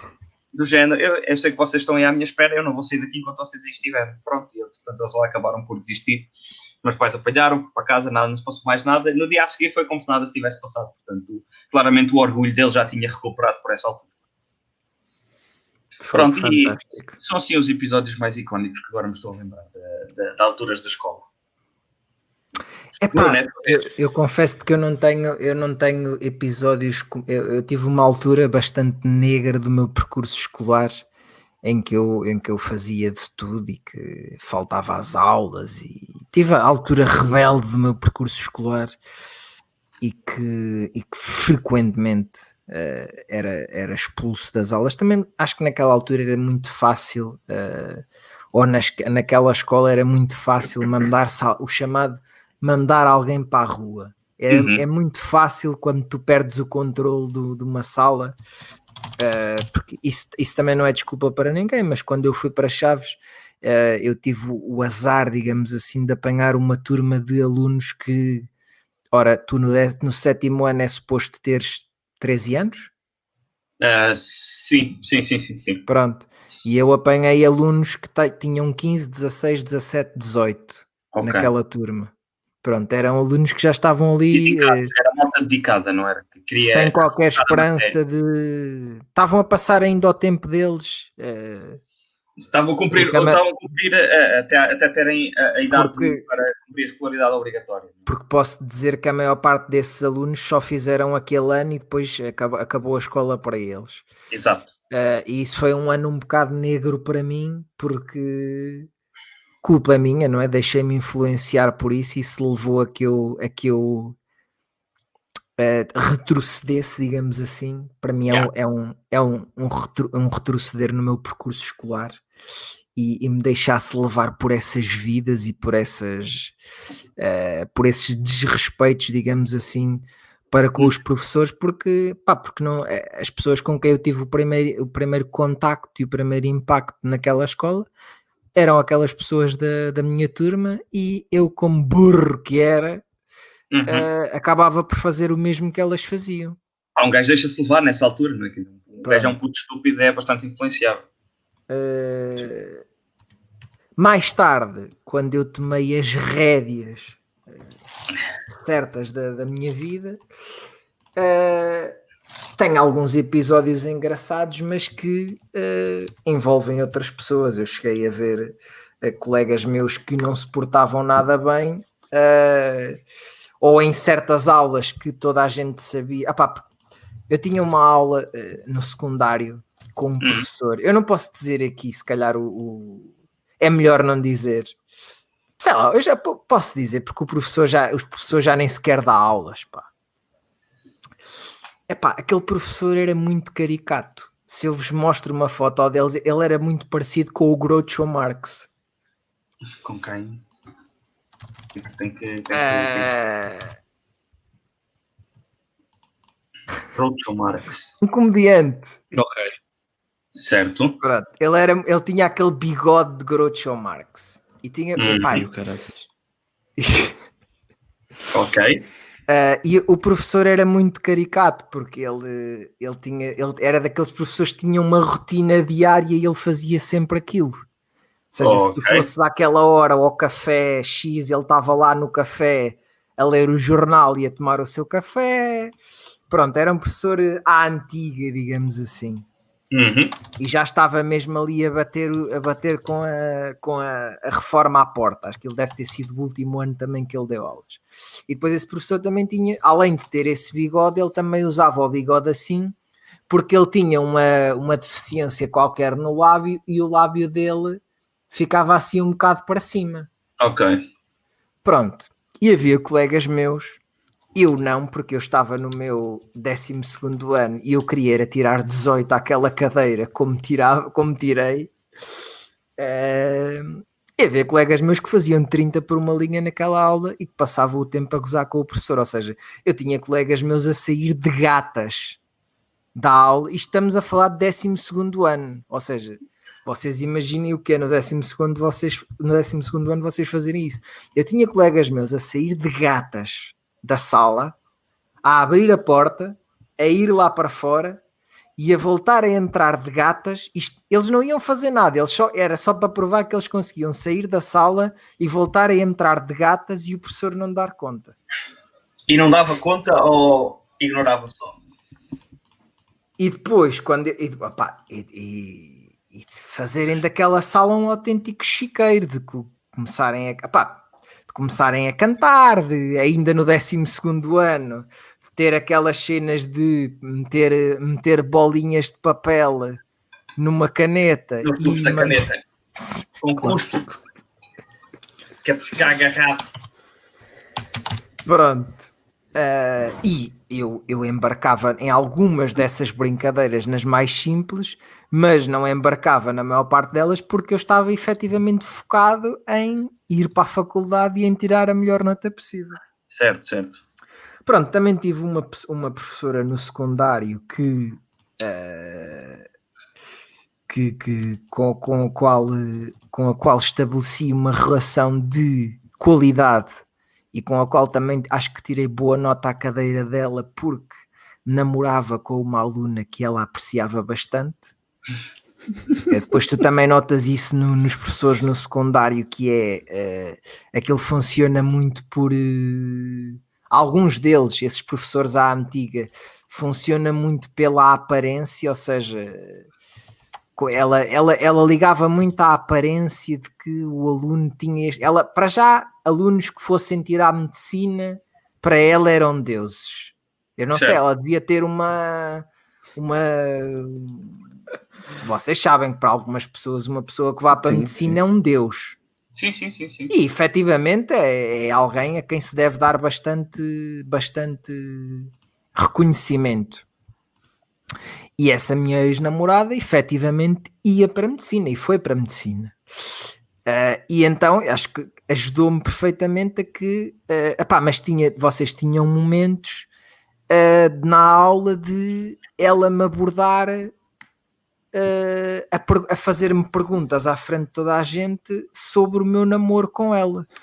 do género, eu, eu, sei que vocês estão aí à minha espera, eu não vou sair daqui enquanto vocês aí estiverem. Pronto, e eu, portanto eles lá acabaram por desistir. Meus pais apanharam, fui para casa, nada, não se passou mais nada. No dia a seguir foi como se nada se tivesse passado. Portanto, claramente o orgulho dele já tinha recuperado por essa altura. Foi Pronto, fantástico. e são assim os episódios mais icónicos que agora me estou a lembrar de, alturas da escola. Epá, eu, eu confesso que eu não tenho, eu não tenho episódios. Eu, eu, tive uma altura bastante negra do meu percurso escolar em que eu, em que eu fazia de tudo e que faltava às aulas e tive a altura rebelde do meu percurso escolar e que, e que frequentemente uh, era, era expulso das aulas. Também acho que naquela altura era muito fácil, uh, ou nas, naquela escola era muito fácil mandar o chamado mandar alguém para a rua. É, uhum. é muito fácil quando tu perdes o controle do, de uma sala, uh, porque isso, isso também não é desculpa para ninguém, mas quando eu fui para Chaves, uh, eu tive o azar, digamos assim, de apanhar uma turma de alunos que, ora, tu no, no sétimo ano é suposto teres 13 anos? Uh, sim, sim, sim, sim, sim. Pronto. E eu apanhei alunos que tinham 15, 16, 17, 18 okay. naquela turma. Pronto, eram alunos que já estavam ali. Dedicados, eh, era malta dedicada, não era? sem qualquer esperança de. Estavam a passar ainda o tempo deles. Uh, estavam a cumprir, estavam a cumprir uh, até, até terem a, a idade porque, para cumprir a escolaridade obrigatória. Porque posso dizer que a maior parte desses alunos só fizeram aquele ano e depois acabou, acabou a escola para eles. Exato. Uh, e isso foi um ano um bocado negro para mim, porque culpa minha, não é? Deixei-me influenciar por isso e isso levou a que eu, a que eu uh, retrocedesse, digamos assim. Para mim é, yeah. um, é, um, é um, um, retro, um, retroceder no meu percurso escolar e, e, me deixasse levar por essas vidas e por essas uh, por esses desrespeitos, digamos assim, para com os professores, porque, pá, porque não, eh, as pessoas com quem eu tive o primeiro, o primeiro contacto e o primeiro impacto naquela escola eram aquelas pessoas da, da minha turma e eu, como burro que era, uhum. uh, acabava por fazer o mesmo que elas faziam. Ah, um gajo deixa-se levar nessa altura, não é? Um gajo é um puto estúpido e é bastante influenciável. Uh, mais tarde, quando eu tomei as rédeas uh, certas da, da minha vida, uh, tem alguns episódios engraçados, mas que uh, envolvem outras pessoas. Eu cheguei a ver uh, colegas meus que não se portavam nada bem, uh, ou em certas aulas que toda a gente sabia. Ah, eu tinha uma aula no secundário com um hum. professor. Eu não posso dizer aqui, se calhar o, o... é melhor não dizer. Sei lá, eu já posso dizer, porque o professor já, os professores já nem sequer dá aulas, pá. Epá, aquele professor era muito caricato. Se eu vos mostro uma foto deles, ele era muito parecido com o Groucho Marx. Com quem? Tem que. Tem que... Uh... Groucho Marx. Um comediante. Ok. Certo. Pronto. Ele, era, ele tinha aquele bigode de Groucho Marx. E tinha. Hum. Epá, ok. Uh, e o professor era muito caricato porque ele, ele tinha ele era daqueles professores que tinham uma rotina diária e ele fazia sempre aquilo. Ou seja, oh, se tu fosses àquela hora ao café X, ele estava lá no café a ler o jornal e a tomar o seu café. Pronto, era um professor à antiga, digamos assim. Uhum. E já estava mesmo ali a bater, a bater com, a, com a, a, reforma à porta. Acho que ele deve ter sido o último ano também que ele deu aulas. E depois esse professor também tinha, além de ter esse bigode, ele também usava o bigode assim, porque ele tinha uma, uma deficiência qualquer no lábio e o lábio dele ficava assim um bocado para cima. Ok. Pronto. E havia colegas meus eu não, porque eu estava no meu 12 ano e eu queria era tirar 18 àquela cadeira como, tirava, como tirei. Uh, e havia colegas meus que faziam 30 por uma linha naquela aula e que passavam o tempo a gozar com o professor. Ou seja, eu tinha colegas meus a sair de gatas da aula e estamos a falar de 12 ano. Ou seja, vocês imaginem o que é no 12 vocês, no 12 ano vocês fazerem isso. Eu tinha colegas meus a sair de gatas da sala, a abrir a porta, a ir lá para fora e a voltar a entrar de gatas. Isto, eles não iam fazer nada, eles só, era só para provar que eles conseguiam sair da sala e voltar a entrar de gatas e o professor não dar conta. E não dava conta ou ignorava só? E depois, quando. E, e, e, e fazerem daquela sala um autêntico chiqueiro de começarem a. De começarem a cantar, de ainda no 12 ano ter aquelas cenas de meter, meter bolinhas de papel numa caneta. Nos tubos da caneta. Concurso. que é para ficar agarrado. Pronto. Uh, e eu, eu embarcava em algumas dessas brincadeiras, nas mais simples, mas não embarcava na maior parte delas porque eu estava efetivamente focado em ir para a faculdade e em tirar a melhor nota possível. Certo, certo. Pronto, também tive uma, uma professora no secundário que. Uh, que, que com, com, a qual, com a qual estabeleci uma relação de qualidade e com a qual também acho que tirei boa nota à cadeira dela porque namorava com uma aluna que ela apreciava bastante. É, depois tu também notas isso no, nos professores no secundário, que é uh, aquele funciona muito por uh, alguns deles, esses professores à antiga, funciona muito pela aparência, ou seja, ela, ela, ela ligava muito à aparência de que o aluno tinha. Ela, para já, alunos que fossem tirar medicina, para ela eram deuses. Eu não certo. sei, ela devia ter uma. uma vocês sabem que para algumas pessoas, uma pessoa que vá para a medicina sim. é um deus. Sim, sim, sim, sim. E efetivamente é, é alguém a quem se deve dar bastante, bastante reconhecimento. E essa minha ex-namorada efetivamente ia para a medicina e foi para a medicina. Uh, e então acho que ajudou-me perfeitamente a que, uh, epá, mas tinha, vocês tinham momentos uh, na aula de ela me abordar uh, a, a fazer-me perguntas à frente de toda a gente sobre o meu namoro com ela.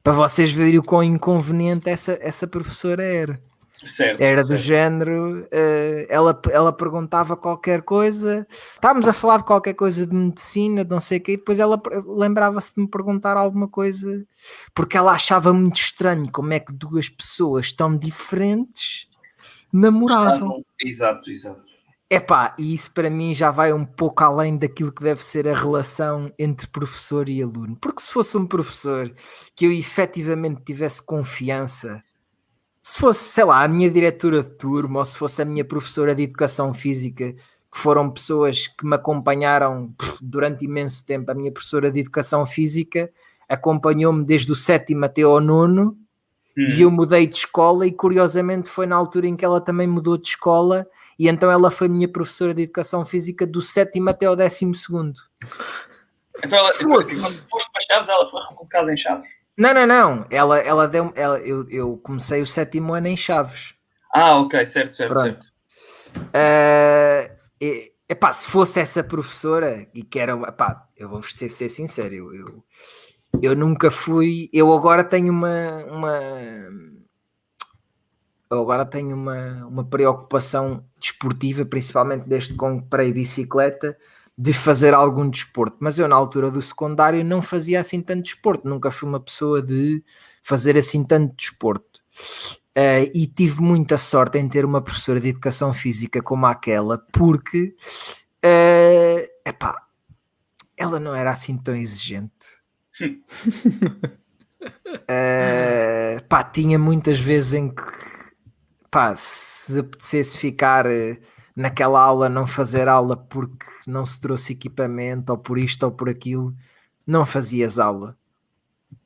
Para vocês verem o quão inconveniente essa, essa professora era. Certo, era do certo. género, uh, ela, ela perguntava qualquer coisa, estávamos a falar de qualquer coisa de medicina, de não sei o quê, e depois ela lembrava-se de me perguntar alguma coisa, porque ela achava muito estranho como é que duas pessoas tão diferentes namoravam. Exato, exato. Epá, e isso para mim já vai um pouco além daquilo que deve ser a relação entre professor e aluno. Porque se fosse um professor que eu efetivamente tivesse confiança se fosse, sei lá, a minha diretora de turma ou se fosse a minha professora de educação física, que foram pessoas que me acompanharam durante imenso tempo, a minha professora de educação física acompanhou-me desde o sétimo até ao nono hum. e eu mudei de escola e curiosamente foi na altura em que ela também mudou de escola e então ela foi minha professora de educação física do sétimo até ao décimo segundo. Então ela, fosse... quando foste para Chaves, ela foi recolocada em Chaves? Não, não, não. Ela, ela deu. Ela, eu, eu comecei o sétimo ano em Chaves. Ah, ok, certo, certo, Pronto. certo. Uh, e, epá, se fosse essa professora, e que era. Epá, eu vou ser, ser sincero, eu, eu, eu, nunca fui. Eu agora tenho uma. uma eu agora tenho uma, uma preocupação desportiva, principalmente desde que comprei bicicleta de fazer algum desporto, mas eu na altura do secundário não fazia assim tanto desporto, nunca fui uma pessoa de fazer assim tanto desporto. Uh, e tive muita sorte em ter uma professora de educação física como aquela, porque uh, epá, ela não era assim tão exigente. uh, pá, tinha muitas vezes em que pá, se apetecesse ficar naquela aula não fazer aula porque não se trouxe equipamento ou por isto ou por aquilo, não fazias aula.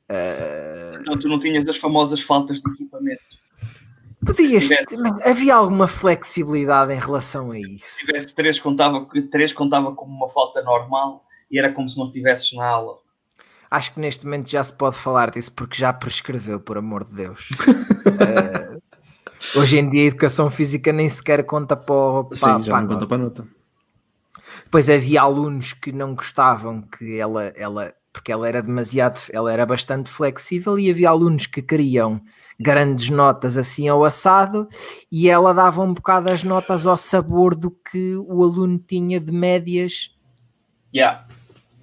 Uh... Então tu não tinhas as famosas faltas de equipamento. Podias, mas havia alguma flexibilidade em relação a isso. Se tivesse três contava, três contava como uma falta normal e era como se não estivesses na aula. Acho que neste momento já se pode falar disso porque já prescreveu, por amor de Deus. uh, Hoje em dia a educação física nem sequer conta para, para, Sim, já para não conta para a nota. Depois havia alunos que não gostavam que ela, ela, porque ela era demasiado, ela era bastante flexível e havia alunos que queriam grandes notas assim ao assado e ela dava um bocado as notas ao sabor do que o aluno tinha de médias. Yeah.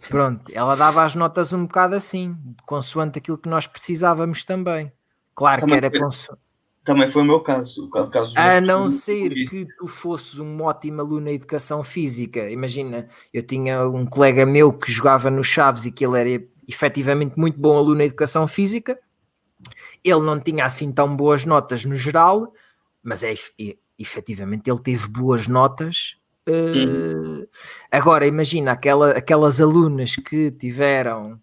Pronto, ela dava as notas um bocado assim, consoante aquilo que nós precisávamos também. Claro também que era consoante também foi o meu caso. O caso a não ser que tu fosses um ótimo aluno em educação física. Imagina, eu tinha um colega meu que jogava no Chaves e que ele era efetivamente muito bom aluno em educação física. Ele não tinha assim tão boas notas no geral, mas é, é efetivamente ele teve boas notas. Uh, Agora imagina aquela, aquelas alunas que tiveram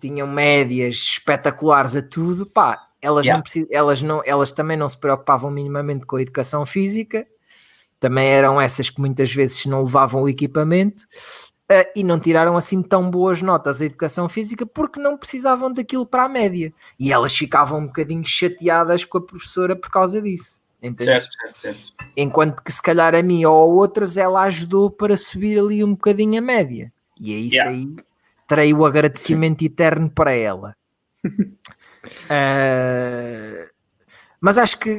tinham médias espetaculares a tudo, pá, elas, Yeah. não elas, não, elas também não se preocupavam minimamente com a educação física, também eram essas que muitas vezes não levavam o equipamento ah, e não tiraram assim tão boas notas a educação física porque não precisavam daquilo para a média e elas ficavam um bocadinho chateadas com a professora por causa disso. Entendes? Certo, certo, certo. Enquanto que se calhar a mim ou a outros ela ajudou para subir ali um bocadinho a média. E é isso Yeah. aí. Terei o agradecimento eterno para ela. Ah, mas acho que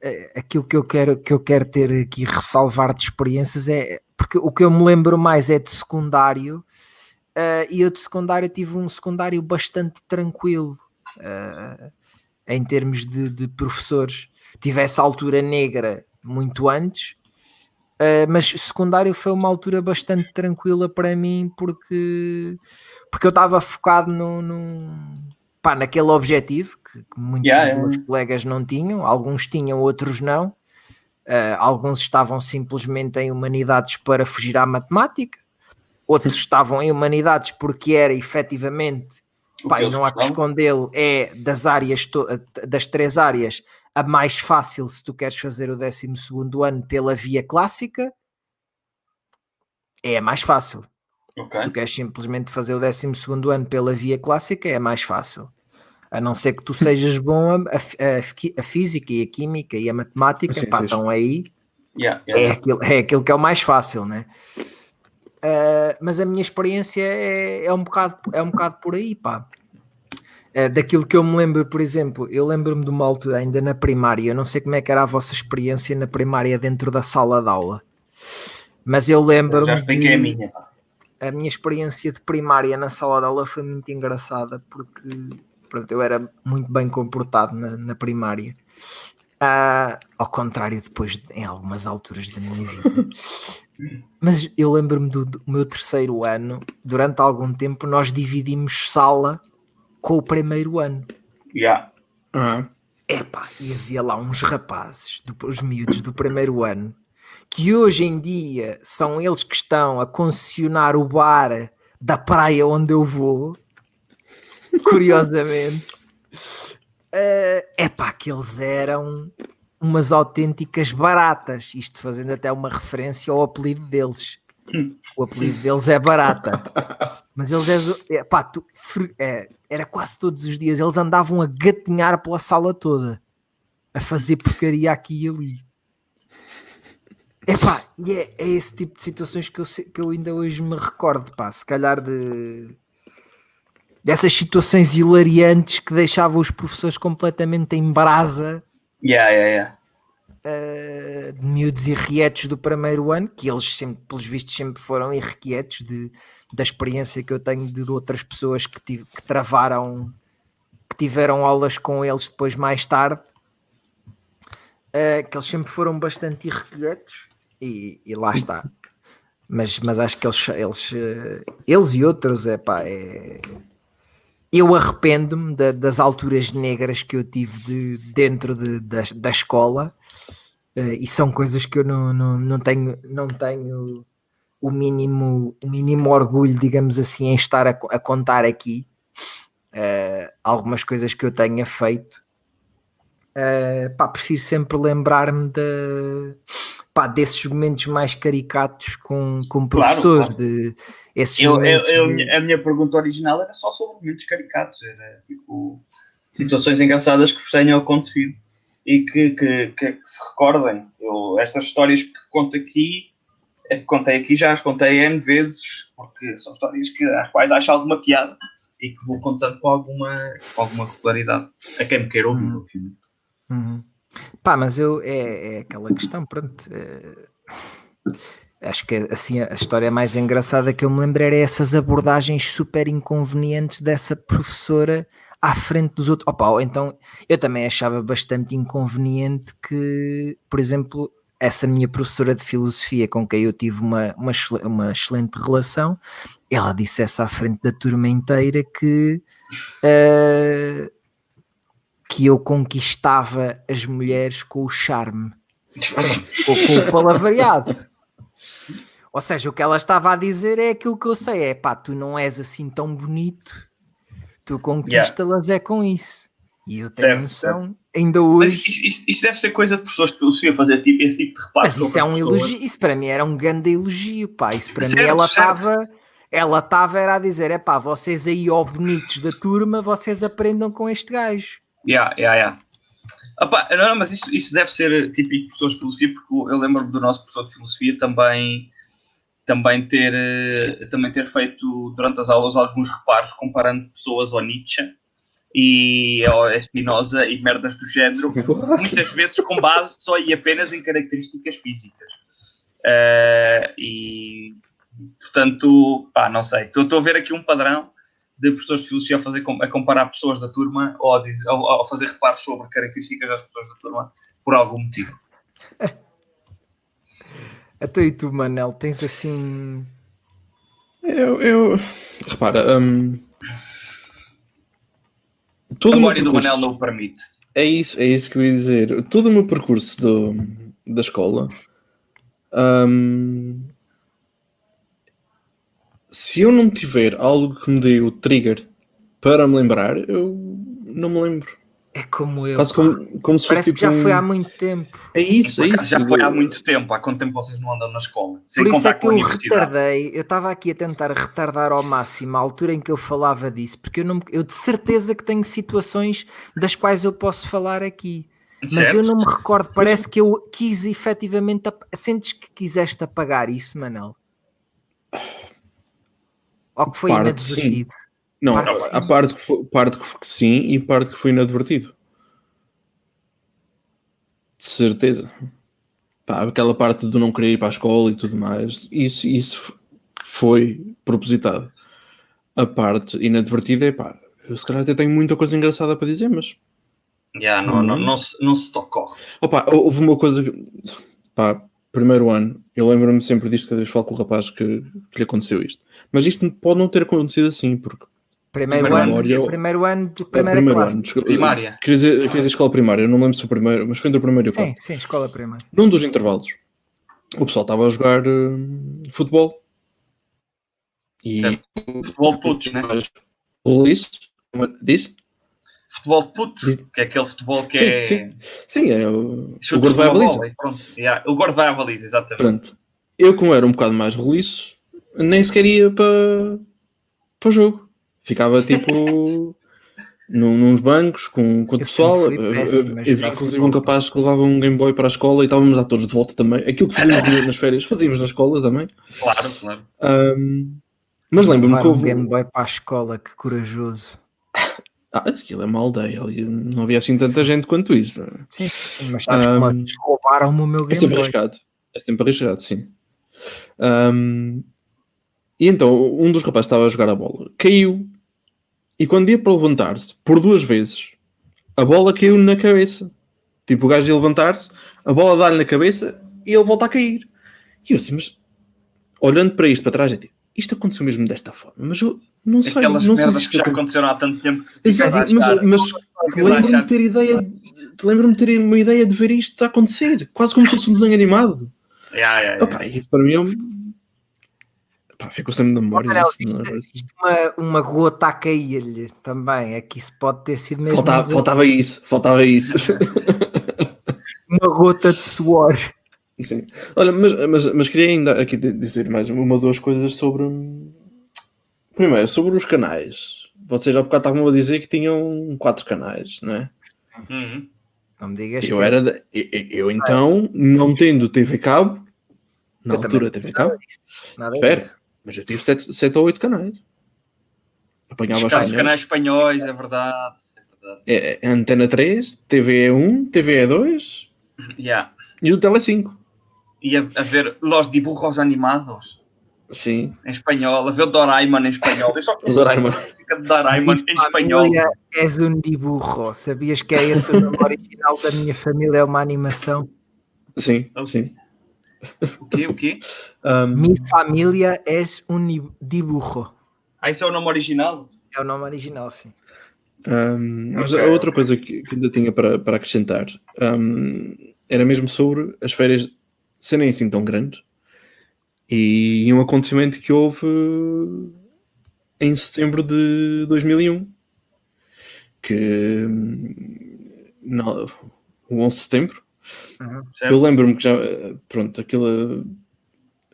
eh, aquilo que eu, quero, que eu quero ter aqui ressalvar de experiências é porque o que eu me lembro mais é de secundário ah, e eu de secundário tive um secundário bastante tranquilo em termos de, de professores. Tive essa altura negra muito antes, uh, mas secundário foi uma altura bastante tranquila para mim porque, porque eu estava focado no, no, pá, naquele objetivo que, que muitos Yeah, dos meus colegas não tinham, alguns tinham, outros não. Uh, alguns estavam simplesmente em humanidades para fugir à matemática, outros estavam em humanidades porque era efetivamente Pá, não há que escondê-lo, é das áreas, das três áreas, a mais fácil se tu queres fazer o 12 ano pela via clássica, é a mais fácil. Se Ok. tu queres simplesmente fazer o 12 ano pela via clássica, é mais fácil. A não ser que tu sejas bom a, a- a física e a química e a matemática, Sim, pá, sim. estão aí, Yeah, é yeah. aquilo, é aquilo que é o mais fácil, né? Ah, mas a minha experiência é, é, um bocado, é um bocado por aí, pá. Ah, daquilo que eu me lembro, por exemplo, eu lembro-me de uma altura ainda na primária, eu não sei como é que era a vossa experiência na primária dentro da sala de aula, mas eu lembro-me Já expliquei a minha. pá. a minha experiência de primária na sala de aula foi muito engraçada porque pronto, eu era muito bem comportado na, na primária. Ah, ao contrário, depois de- em algumas alturas da minha vida. Mas eu lembro-me do, do meu terceiro ano, durante algum tempo, nós dividimos sala com o primeiro ano. Yeah. Ah, Epá, e havia lá uns rapazes, do, os miúdos do primeiro ano, que hoje em dia são eles que estão a concessionar o bar da praia onde eu vou, curiosamente. É epá, que eles eram umas autênticas baratas, isto fazendo até uma referência ao apelido deles. O apelido deles é barata. Mas eles é, pá, tu- é, era quase todos os dias. Eles andavam a gatinhar pela sala toda a fazer porcaria aqui e ali. Epá, e é, é esse tipo de situações que eu, que eu ainda hoje me recordo, pá, se calhar de dessas situações hilariantes que deixavam os professores completamente em brasa Yeah, yeah, yeah. eh, de miúdos irrequietos do primeiro ano, que eles sempre, pelos vistos, sempre foram irrequietos de, da experiência que eu tenho de outras pessoas que, tive, que travaram, que tiveram aulas com eles depois mais tarde, eh, que eles sempre foram bastante irrequietos e, e lá está. Mas, mas acho que eles, eles, eh, eles e outros, é pá, é, eu arrependo-me da- das alturas negras que eu tive de- dentro de- da, da escola eh, e são coisas que eu não, não, não tenho, não tenho o mínimo, o mínimo orgulho, digamos assim, em estar a, a contar aqui Eh, algumas coisas que eu tenha feito. Eh, pá, prefiro sempre lembrar-me de, pá, desses momentos mais caricatos com, com Claro, professores, claro. de esses Eu, eu, momentos eu- de- a minha pergunta original era só sobre momentos caricatos, era tipo situações engraçadas que vos tenham acontecido e que, que, que, que se recordem. Eu, estas histórias que conto aqui, é que contei aqui já as contei N vezes, porque são histórias que, às quais acho alguma piada e que vou contando com alguma, com alguma regularidade. A quem me queira ouvir, Uhum. obviamente. Uhum. Pá, mas eu é, é aquela questão, pronto. eh, acho que assim a história mais engraçada que eu me lembro era essas abordagens super inconvenientes dessa professora à frente dos outros. Opa, ou então eu também achava bastante inconveniente que, por exemplo, essa minha professora de filosofia com quem eu tive uma, uma, uma excelente relação, ela dissesse à frente da turma inteira que eh, que eu conquistava as mulheres com o charme, com, com o palavreado. Ou seja, o que ela estava a dizer é aquilo que eu sei: é pá, tu não és assim tão bonito, tu conquista-las é com isso. E eu tenho Certo, noção, certo. ainda Mas hoje. isto, isto- isto deve ser coisa de pessoas de filosofia fazer tipo, esse tipo de reparo. Mas isso é um pessoas. elogio, isso para mim era um grande elogio, pá. Isso para mim Certo, ela certo. estava, ela estava era a dizer, é pá, vocês aí, ó bonitos da turma, vocês aprendam com este gajo. Yeah, yeah, yeah. Opa, não, mas isso, isso deve ser típico de pessoas de filosofia, porque eu lembro-me do nosso professor de filosofia também, também, ter, eh, também ter feito durante as aulas alguns reparos comparando pessoas ao Nietzsche e ao Spinoza e merdas do género, muitas vezes com base só e apenas em características físicas. Eh, e portanto, pá, não sei, estou a ver aqui um padrão de professores de filosofia a, fazer, a comparar pessoas da turma ou a, dizer- ou a fazer reparos sobre características das pessoas da turma por algum motivo. Até e tu, Manel, tens assim. Eu, eu- repara, A todo o meu memória do percurso- Manel não o permite. É isso, é isso que eu ia dizer. Todo o meu percurso do, da escola, hum, se eu não tiver algo que me dê o trigger para me lembrar, eu não me lembro. É como eu. Quase como, como se Parece que já tipo um- foi há muito tempo. É isso, é isso. já foi há muito tempo. Há quanto tempo vocês não andam na escola? Sem Por isso é que eu retardei, eu estava aqui a tentar retardar ao máximo a altura em que eu falava disso, porque eu, não, eu de certeza que tenho situações das quais eu posso falar aqui. Mas Certo? eu não me recordo, parece que eu quis efetivamente. ap- Sentes que quiseste apagar isso, Manel? Ou que foi Parte, sim. Não, Parte a sim. parte que, foi, parte que sim e parte que foi inadvertido. De certeza. Pá, aquela parte do não querer ir para a escola e tudo mais, isso, isso foi propositado. A parte inadvertida é pá, eu se calhar até tenho muita coisa engraçada para dizer, mas Já, não, não, Uhum. não, se, não se te ocorre. Opa, houve uma coisa que, pá, primeiro ano, eu lembro-me sempre disto cada vez falo com o rapaz que, que lhe aconteceu isto. Mas isto pode não ter acontecido assim, porque Primeiro, Primeiro ano, eu- primeiro ano de é primeira primeiro classe. ano, desculpa, Primária. Queria dizer, queria dizer escola primária, eu não lembro se o primeiro, mas foi entre o primeiro e o Sim, quarto. sim, escola primeira. Num dos intervalos, o pessoal estava a jogar hum, futebol e Certo. Futebol de putos, né? mas roliço, disse? Futebol de putos, que é aquele futebol que Sim, é. sim. Sim, é o, o gordo vai à baliza. bola pronto. Yeah, O gordo vai à baliza, exatamente. Pronto. Eu, como era um bocado mais roliço, nem sequer ia para, para o jogo. Ficava tipo num, nos bancos com, com o pessoal. sempre vi jogar inclusive um capaz que levava um Game Boy para a escola e estávamos lá todos de volta também. Aquilo que fazíamos nas férias, fazíamos na escola também. Claro, claro. Ahm, mas lembro-me Levar que um houve. Game Boy para a escola, que corajoso. Ah, aquilo é uma aldeia ali. Não havia assim tanta gente quanto isso. Sim, sim, sim, mas sabes Um, como roubaram-me o meu É Game sempre Boy. arriscado. É sempre arriscado, sim. Ahm, e então, um dos rapazes estava a jogar a bola, caiu, e quando ia para levantar-se, por duas vezes, a bola caiu na cabeça. Tipo, o gajo ia levantar-se, a bola dá-lhe na cabeça e ele volta a cair. E eu assim, mas olhando para isto para trás, é tipo, isto aconteceu mesmo desta forma, mas eu não sei, Aquelas não sei se merdas isto que já aconteceram há tanto tempo Exato, mas, mas lembro-me de ter ideia, de- lembro-me de ter uma ideia de ver isto a acontecer, quase como se fosse um desenho animado. Yeah, yeah, yeah. Opa, isso para mim é um... Pá, ficou sempre na memória. É? isto, isto uma, uma gota a cair-lhe também. É que isso pode ter sido mesmo faltava, um- faltava isso, faltava isso. uma gota de suor. Sim. Olha, mas, mas, mas queria ainda aqui di- dizer mais uma ou duas coisas sobre. Primeiro, sobre os canais. Vocês há bocado estavam a dizer que tinham quatro canais, não é? Uhum. Não me digas Eu que era. de- eu, eu- então, não tendo TV Cabo, na Eu altura TV Cabo, nada disso. Nada Espera. Mas eu tive sete, sete ou oito canais. Apanhava Os os canais, canais espanhóis, é verdade. É verdade. É, é Antena 3, TVE1, TVE2 Yeah. e o Tele5. E a, a ver Los Dibujos Animados Sim. em espanhol, a ver o Doraemon em espanhol. Eu só Doraemon. Doraemon em espanhol. És um dibujo. Sabias que é esse o nome original da minha família? É uma animação. Sim, sim. O quê? O quê? Um, Minha família és um dibujo. Ah, isso é o nome original? É o nome original, sim. um, mas Ok, a outra coisa que, que ainda tinha para, para acrescentar um, era mesmo sobre as férias serem assim tão grandes e um acontecimento que houve em setembro de 2001 que no, o 11 de setembro, Certo? eu lembro-me que já, eh, pronto, aquilo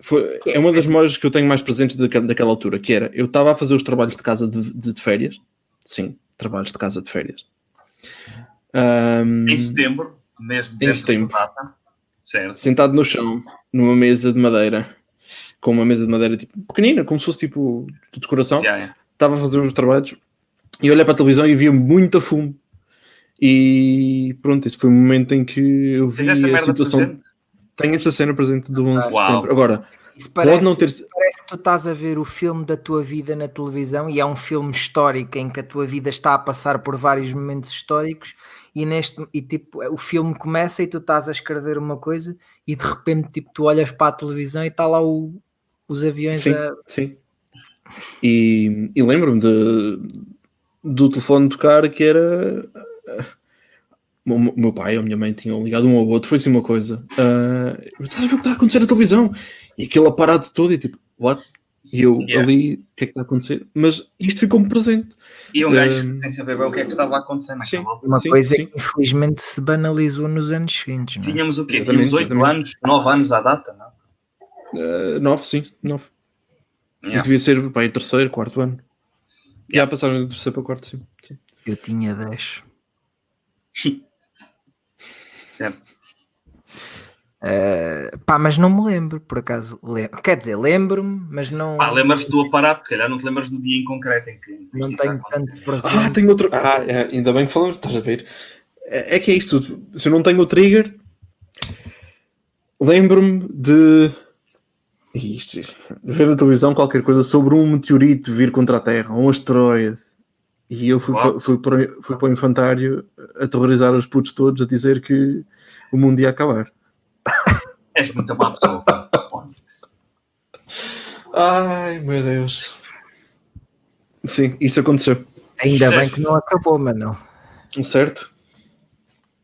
foi, é uma das memórias que eu tenho mais presentes daquela, daquela altura, que era, eu estava a fazer os trabalhos de casa de, de- de férias, sim, trabalhos de casa de férias. Hum, Em setembro, mesmo Em setembro. da data. Certo. sentado no chão, numa mesa de madeira, com uma mesa de madeira tipo, pequenina, como se fosse tipo de decoração, Já, já. estava a fazer os trabalhos e olhei para a televisão e via muita fumo. E pronto, esse foi o momento em que eu vi a merda situação. presente? Tenho essa cena presente do 11 de setembro. Agora, Isso parece, pode não ter. parece que tu estás a ver o filme da tua vida na televisão e é um filme histórico em que a tua vida está a passar por vários momentos históricos e neste e tipo o filme começa e tu estás a escrever uma coisa e de repente tipo tu olhas para a televisão e está lá o- os aviões Sim, a sim. E, e lembro-me de, do telefone tocar que era. O meu- o meu pai ou a minha mãe tinham ligado um ao outro, foi assim uma coisa. ah, Estás a ver o que está a acontecer na televisão? E aquele aparato todo, e tipo, what? E eu Yeah. ali, o que é que está a acontecer? Mas isto ficou-me presente. E um gajo Um, sem saber bem o que é que estava a acontecer naquela sim. altura. uma Sim, coisa sim. que infelizmente se banalizou nos anos seguintes não é? Tínhamos o quê? Exatamente, Tínhamos 8 exatamente. anos, 9 anos à data, não? Ah, nove, sim, nove. Yeah. Isto devia ser pai, terceiro, quarto ano. E Yeah. a passagem do terceiro para o quarto, sim. sim. eu tinha 10 Certo. Uh, pá, mas não me lembro, por acaso. Lem- Quer dizer, lembro-me, mas não, Pá, lembras-te do aparato, se calhar não te lembras do dia em concreto em que não tenho tanto presente. Ah, tenho outro. Ah, é, ainda bem que falamos, estás a ver? É, é que é isto. Se eu não tenho o trigger, lembro-me de. Isto, isto, ver na televisão qualquer coisa sobre um meteorito vir contra a Terra, um asteroide. E eu fui, para, fui, para, fui para o infantário aterrorizar os putos todos a dizer que o mundo ia acabar. És muito má pessoa. Ai, meu Deus. Sim, isso aconteceu. Ainda bem que não acabou, mas não. Certo?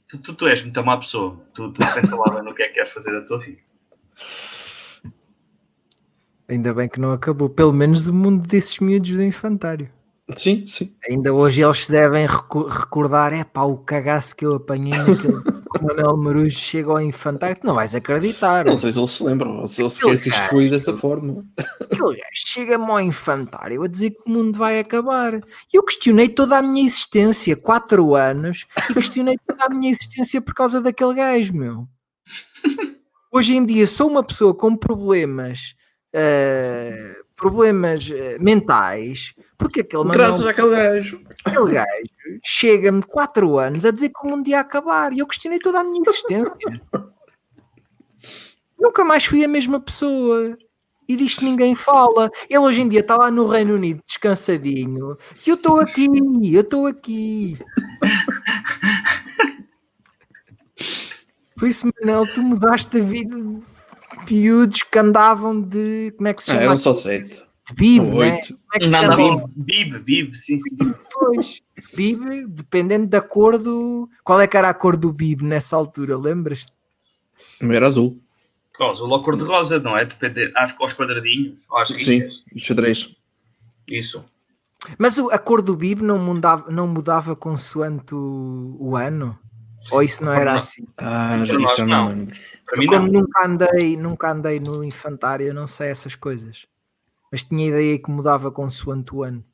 Tu, tu, tu és muito má pessoa. Tu, tu pensa lá bem no que é que queres fazer da tua vida. Ainda bem que não acabou. Pelo menos o mundo desses miúdos do infantário. Sim, sim. Ainda hoje eles se devem recordar: é pá, o cagaço que eu apanhei naquele. que o Manuel Marujo chega ao infantário. Tu não vais acreditar. Não sei se eles se lembram, ou se eles sequer se isto foi dessa forma. Aquele gajo chega-me ao infantário a dizer que o mundo vai acabar. E eu questionei toda a minha existência, quatro anos, e questionei toda a minha existência por causa daquele gajo, meu. Hoje em dia sou uma pessoa com problemas, eh, problemas eh, mentais, porque aquele Graças Manuel, àquele gajo. aquele gajo chega-me quatro anos a dizer que o mundo ia acabar. E eu questionei toda a minha existência. Nunca mais fui a mesma pessoa. E disto ninguém fala. Ele hoje em dia está lá no Reino Unido descansadinho. E eu estou aqui, eu estou aqui. Por isso, Manel, tu mudaste a vida miúdos que andavam de. Como é que se Ah, chama? eram só sete. De Bib, né? oito. Como é que se Nada chama? bib, bib, sim, sim, sim. Pois, bib, dependendo da cor do. Qual é que era a cor do bib nessa altura? Lembras-te? Era azul. Oh, azul ou cor-de-rosa, não é? Depende, acho que aos quadradinhos, Sim, riscas. xadrez. Isso. Mas o- a cor do bib não mudava, não mudava consoante o, o ano? Ou isso não era assim? Ah, já, isso não não. lembro. Para mim, nunca andei, nunca andei no infantário, não sei essas coisas. Mas tinha ideia que mudava consoante o ano.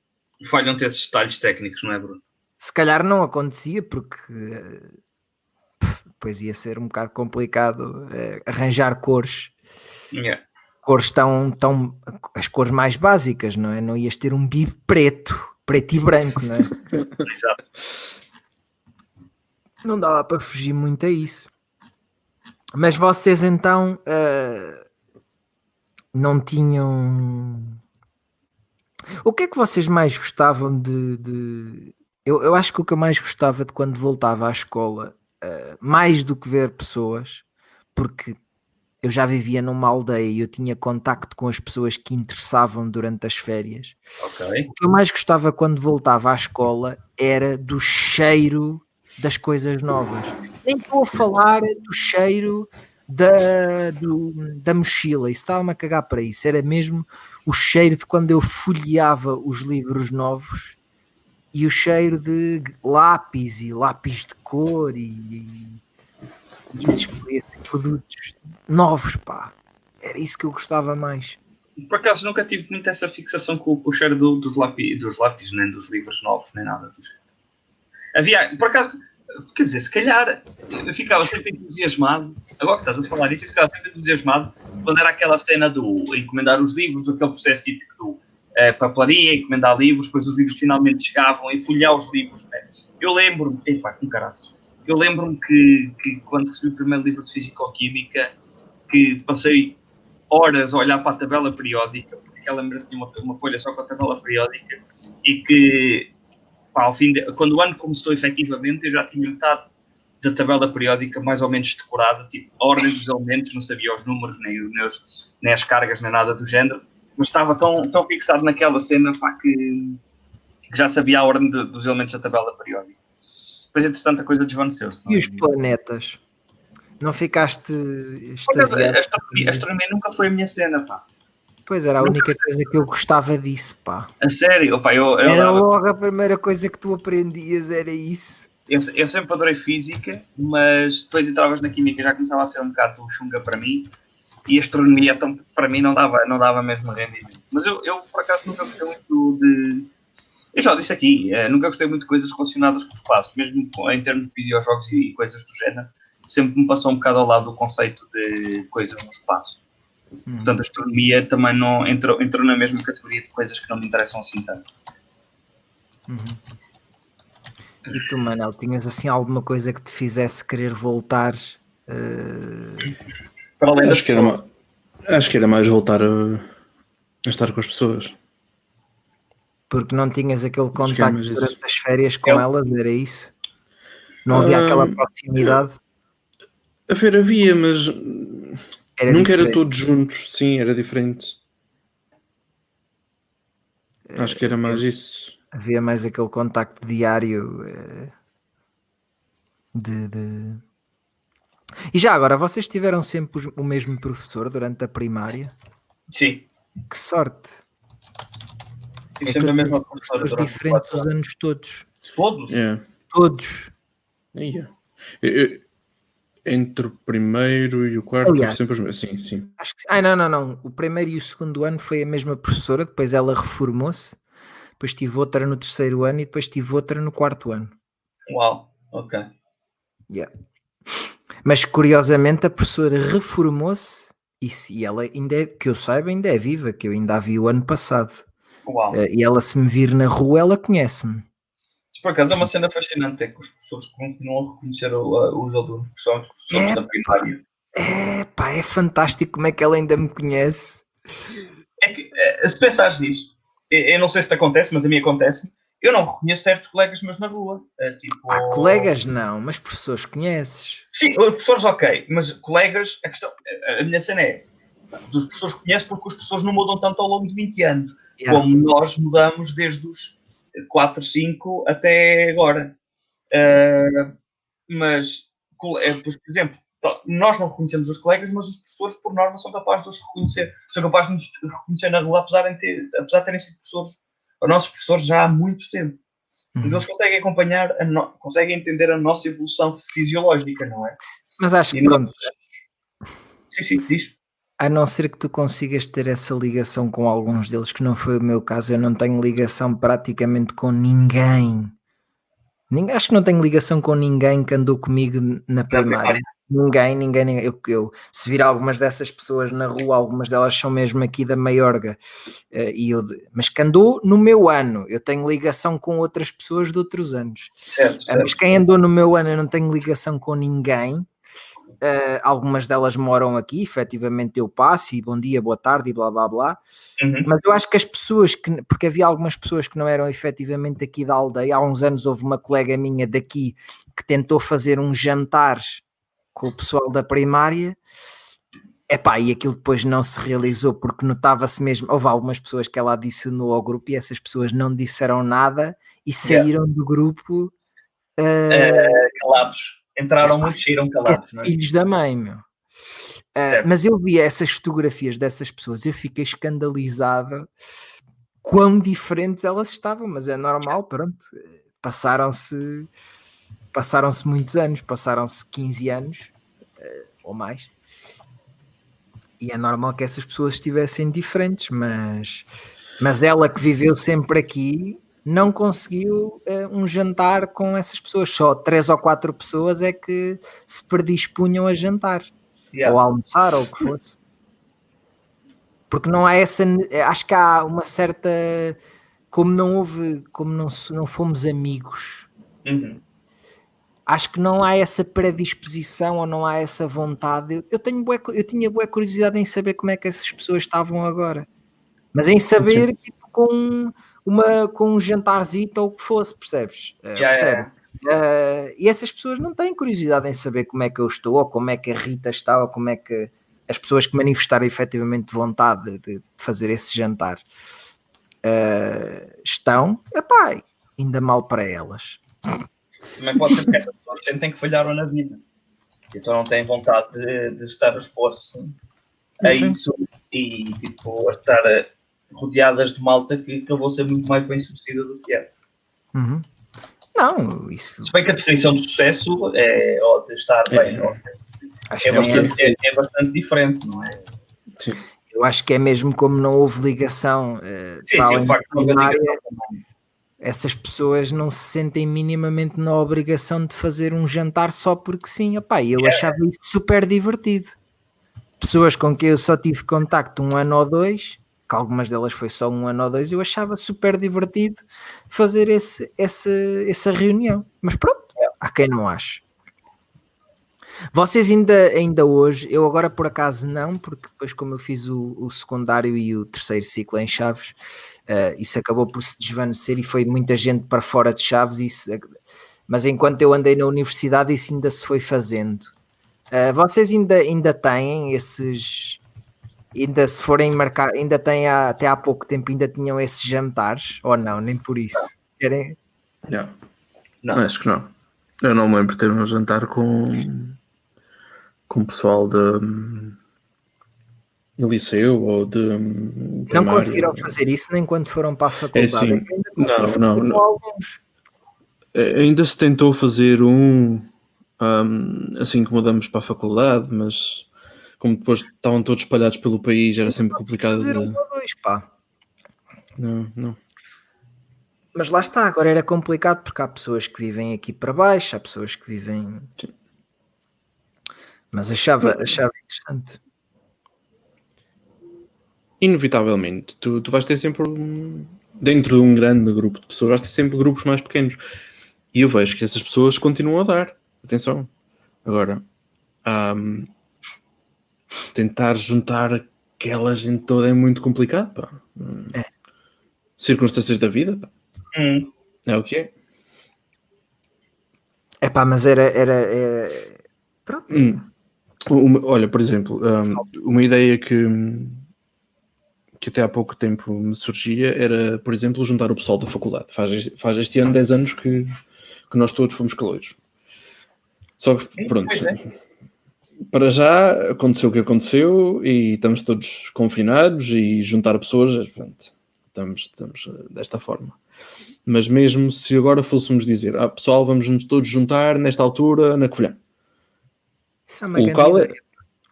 Falham-te esses detalhes técnicos, não é, Bruno? Se calhar não acontecia, porque eh, depois ia ser um bocado complicado eh, arranjar cores. Yeah. cores tão, tão as cores mais básicas, não é? Não ias ter um bib preto, preto e branco, não é? Exato. Não dava para fugir muito a isso. Mas vocês então ah, não tinham. O que é que vocês mais gostavam de. de- Eu, eu acho que o que eu mais gostava de quando voltava à escola, ah, mais do que ver pessoas, porque eu já vivia numa aldeia e eu tinha contacto com as pessoas que interessavam durante as férias. Ok. O que eu mais gostava quando voltava à escola era do cheiro das coisas novas. Nem estou a falar do cheiro da, do- da mochila, isso estava-me a cagar para isso. Era mesmo o cheiro de quando eu folheava os livros novos e o cheiro de lápis e lápis de cor e, e esses, esses produtos novos, pá. Era isso que eu gostava mais. Por acaso nunca tive muito essa fixação com, com o cheiro do, dos, lápis, dos lápis, nem dos livros novos, nem nada do género. Havia, por acaso, quer dizer, se calhar eu ficava sempre entusiasmado, agora que estás a falar isso, eu ficava sempre entusiasmado quando era aquela cena do encomendar os livros, aquele processo típico do eh, papelaria, encomendar livros, depois os livros finalmente chegavam e folhear os livros. Né? Eu lembro-me, epá, com caraças, eu lembro-me que, que quando recebi o primeiro livro de Físico-Química, que passei horas a olhar para a tabela periódica, porque aquela merda tinha uma, uma, folha só com a tabela periódica, e que pá, ao fim de, quando o ano começou efetivamente, eu já tinha metade da tabela periódica mais ou menos decorada, tipo, a ordem dos elementos, não sabia os números, nem, os, nem as cargas, nem nada do género, mas estava tão, tão fixado naquela cena pá, que, que já sabia a ordem de, dos elementos da tabela periódica. Depois, entretanto, a coisa desvaneceu-se. E os planetas? Não ficaste extasiado? A astronomia, a astronomia nunca foi a minha cena, pá. Pois era a única coisa que eu gostava disso, pá. A sério? Opa, eu, eu era logo a primeira coisa que tu aprendias, era isso. Eu, eu, sempre adorei física, mas depois entravas na química já começava a ser um bocado chunga para mim e a astronomia então, para mim não dava, não dava mesmo rendimento. Mas eu, eu por acaso nunca gostei muito de. Eu já disse aqui, eh, nunca gostei muito de coisas relacionadas com o espaço, mesmo em termos de videojogos e, e coisas do género, sempre me passou um bocado ao lado do conceito de coisas no espaço. Hum. Portanto, a astronomia também não entrou, entrou na mesma categoria de coisas que não me interessam assim tanto. Uhum. E tu, Manel, tinhas assim alguma coisa que te fizesse querer voltar? Uh... Para além acho, que era, acho que era mais voltar a, a, estar com as pessoas. Porque não tinhas aquele contacto durante isso. as férias com Eu... elas, era isso? Não havia uh... aquela proximidade? A ver, havia, mas era nunca diferente. era todos juntos, sim, era diferente. Acho que era mais isso. Havia mais aquele contacto diário eh, de, de, E já agora, vocês tiveram sempre o mesmo professor durante a primária? Sim. Que sorte! é sempre a mesma professora. diferentes os anos todos. Todos? Yeah. Todos. Yeah. Eu, eu, entre o primeiro e o quarto Aliás, sempre os mesmos. Sim, sim. Acho que sim. Ah, não, não, não. O primeiro e o segundo ano foi a mesma professora, depois ela reformou-se, depois tive outra no terceiro ano e depois tive outra no quarto ano. Uau, ok. Yeah. Mas curiosamente a professora reformou-se e, e ela ainda é, que eu saiba, ainda é viva, que eu ainda a vi o ano passado. Uau. Uh, e ela se me vir na rua, ela conhece-me. Por acaso é uma cena fascinante, é que os professores continuam a reconhecer os alunos, principalmente os professores é, da primária. É, pá, é fantástico como é que ela ainda me conhece. É que, é, se pensares nisso, eu não sei se te acontece, mas a mim acontece eu não reconheço certos colegas meus na rua. É, tipo... Ah, colegas não, mas professores conheces. Sim, professores ok, mas colegas, a questão, a minha cena é, dos professores conheço porque os professores não mudam tanto ao longo de 20 anos, yeah. como nós mudamos desde os 4, 5 até agora. Uh, mas, eh, por exemplo, nós não reconhecemos os colegas, mas os professores, por norma, são capazes de os reconhecer. São capazes de nos reconhecer na rua, apesar de, ter, apesar de terem sido professores, os nossos professores já há muito tempo. Uhum. Mas eles conseguem acompanhar, no, conseguem entender a nossa evolução fisiológica, não é? Mas acho que, pronto. Sim, sim, diz. A não ser que tu consigas ter essa ligação com alguns deles, que não foi o meu caso, eu não tenho ligação praticamente com ninguém. ninguém acho que não tenho ligação com ninguém que andou comigo na primária. Ninguém, ninguém, ninguém. Eu, eu, se vir algumas dessas pessoas na rua, algumas delas são mesmo aqui da Maiorga, uh, e eu, mas que andou no meu ano, eu tenho ligação com outras pessoas de outros anos. Certo, certo. Uh, mas quem andou no meu ano, eu não tenho ligação com ninguém. Uh, algumas delas moram aqui, efetivamente eu passo e bom dia, boa tarde e blá blá blá. Uhum. Mas eu acho que as pessoas que, porque havia algumas pessoas que não eram efetivamente aqui da aldeia, há uns anos houve uma colega minha daqui que tentou fazer um jantar com o pessoal da primária. Epá, e aquilo depois não se realizou porque notava-se mesmo. Houve algumas pessoas que ela adicionou ao grupo e essas pessoas não disseram nada e saíram yeah. do grupo uh, uh, calados entraram muito, saíram calados. É, filhos da mãe, meu. Uh, mas eu vi essas fotografias dessas pessoas, eu fiquei escandalizado quão diferentes elas estavam, mas é normal, pronto. Passaram-se passaram-se muitos anos, passaram-se 15 anos uh, ou mais. E é normal que essas pessoas estivessem diferentes, mas, mas ela que viveu sempre aqui não conseguiu uh, um jantar com essas pessoas. Só três ou quatro pessoas é que se predispunham a jantar yeah. ou a almoçar ou o que fosse. Porque não há essa. Acho que há uma certa. Como não houve. Como não, não fomos amigos. Uhum. Acho que não há essa predisposição ou não há essa vontade. Eu, eu tenho bué, eu tinha boa curiosidade em saber como é que essas pessoas estavam agora, mas em saber tipo, com uma, com um jantarzito ou o que fosse, percebes? Uh, yeah, percebe? yeah. Uh, e essas pessoas não têm curiosidade em saber como é que eu estou, ou como é que a Rita está, ou como é que as pessoas que manifestaram efetivamente vontade de, de fazer esse jantar uh, estão, epá, ainda mal para elas. Também pode ser que essas pessoas sentem que falharam na vida. Então não têm vontade de, de estar a expor-se a isso e tipo a estar rodeadas de malta que acabou a ser muito mais bem sucedida do que é. Uhum. Não, isso. Se bem que a definição de sucesso é ou de estar é, bem, ou, é, bastante, é... é, bastante diferente, não é? Sim. Eu acho que é mesmo como não houve ligação. Uh, sim, sim, o facto de não haver ligação essas pessoas não se sentem minimamente na obrigação de fazer um jantar só porque sim. Epá, eu yeah. achava isso super divertido. Pessoas com quem eu só tive contacto um ano ou dois, que algumas delas foi só um ano ou dois, eu achava super divertido fazer esse, esse, essa reunião. Mas pronto, yeah. há quem não ache. Vocês ainda, ainda hoje, eu agora por acaso não, porque depois como eu fiz o, o secundário e o terceiro ciclo em Chaves, uh, isso acabou por se desvanecer e foi muita gente para fora de Chaves, isso, mas enquanto eu andei na universidade isso ainda se foi fazendo. Uh, vocês ainda, ainda têm esses, ainda se forem marcar, ainda têm há, até há pouco tempo ainda tinham esses jantares, ou não, nem por isso? Querem? Yeah. Não. Acho que não. Eu não me lembro de ter um jantar com com o pessoal de, de liceu ou de. Não conseguiram fazer isso nem quando foram para a faculdade. É assim, não, não, não. É, ainda se tentou fazer um, um, assim que mudamos para a faculdade, mas como depois estavam todos espalhados pelo país, era sempre complicado. Fazer um ou dois, pá. Não, não. Mas lá está, agora era complicado porque há pessoas que vivem aqui para baixo, há pessoas que vivem. Sim. Mas achava, achava interessante. Inevitavelmente, tu, tu vais ter sempre um, dentro de um grande grupo de pessoas, vais ter sempre grupos mais pequenos. E eu vejo que essas pessoas continuam a dar. Atenção. Agora, um, tentar juntar aquela gente toda é muito complicado. Pá. É. Circunstâncias da vida. Pá. Hum. É o que é. É pá, mas era. era, era... Pronto. Hum. Uma, olha, por exemplo, um, uma ideia que, que até há pouco tempo me surgia era, por exemplo, juntar o pessoal da faculdade. Faz, faz este ano 10 anos que, que nós todos fomos calouros. Só que, pronto, é. Para já aconteceu o que aconteceu e estamos todos confinados e juntar pessoas, pronto, estamos, estamos desta forma. Mas mesmo se agora fôssemos dizer, ah, pessoal, vamos nos todos juntar nesta altura na Covilhã é o, local é,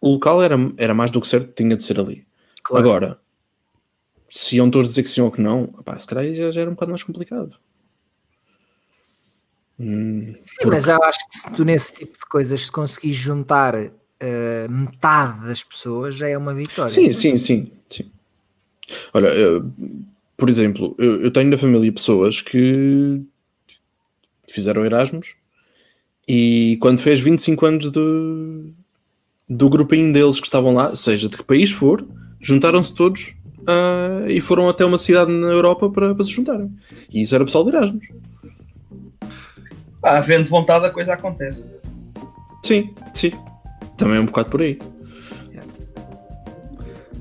o local era, era mais do que certo, tinha de ser ali. Claro. Agora, se iam todos dizer que sim ou que não, pá, se calhar já, já era um bocado mais complicado. Hum, sim, porque... mas eu acho que se tu nesse tipo de coisas conseguis juntar uh, metade das pessoas, já é uma vitória. Sim, sim, sim. sim. Olha, eu, por exemplo, eu, eu tenho na família pessoas que fizeram Erasmus e quando fez 25 anos do, do grupinho deles que estavam lá, seja de que país for, juntaram-se todos uh, e foram até uma cidade na Europa para, para se juntarem. E isso era pessoal de Erasmus. Ah, havendo vontade, a coisa acontece. Sim, sim. Também é um bocado por aí.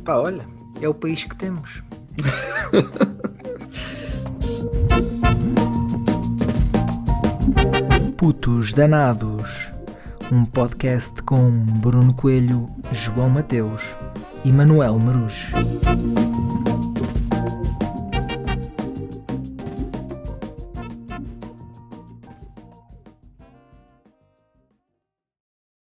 Pá, olha, é o país que temos. Putos Danados, um podcast com Bruno Coelho, João Mateus e Manuel Marujo.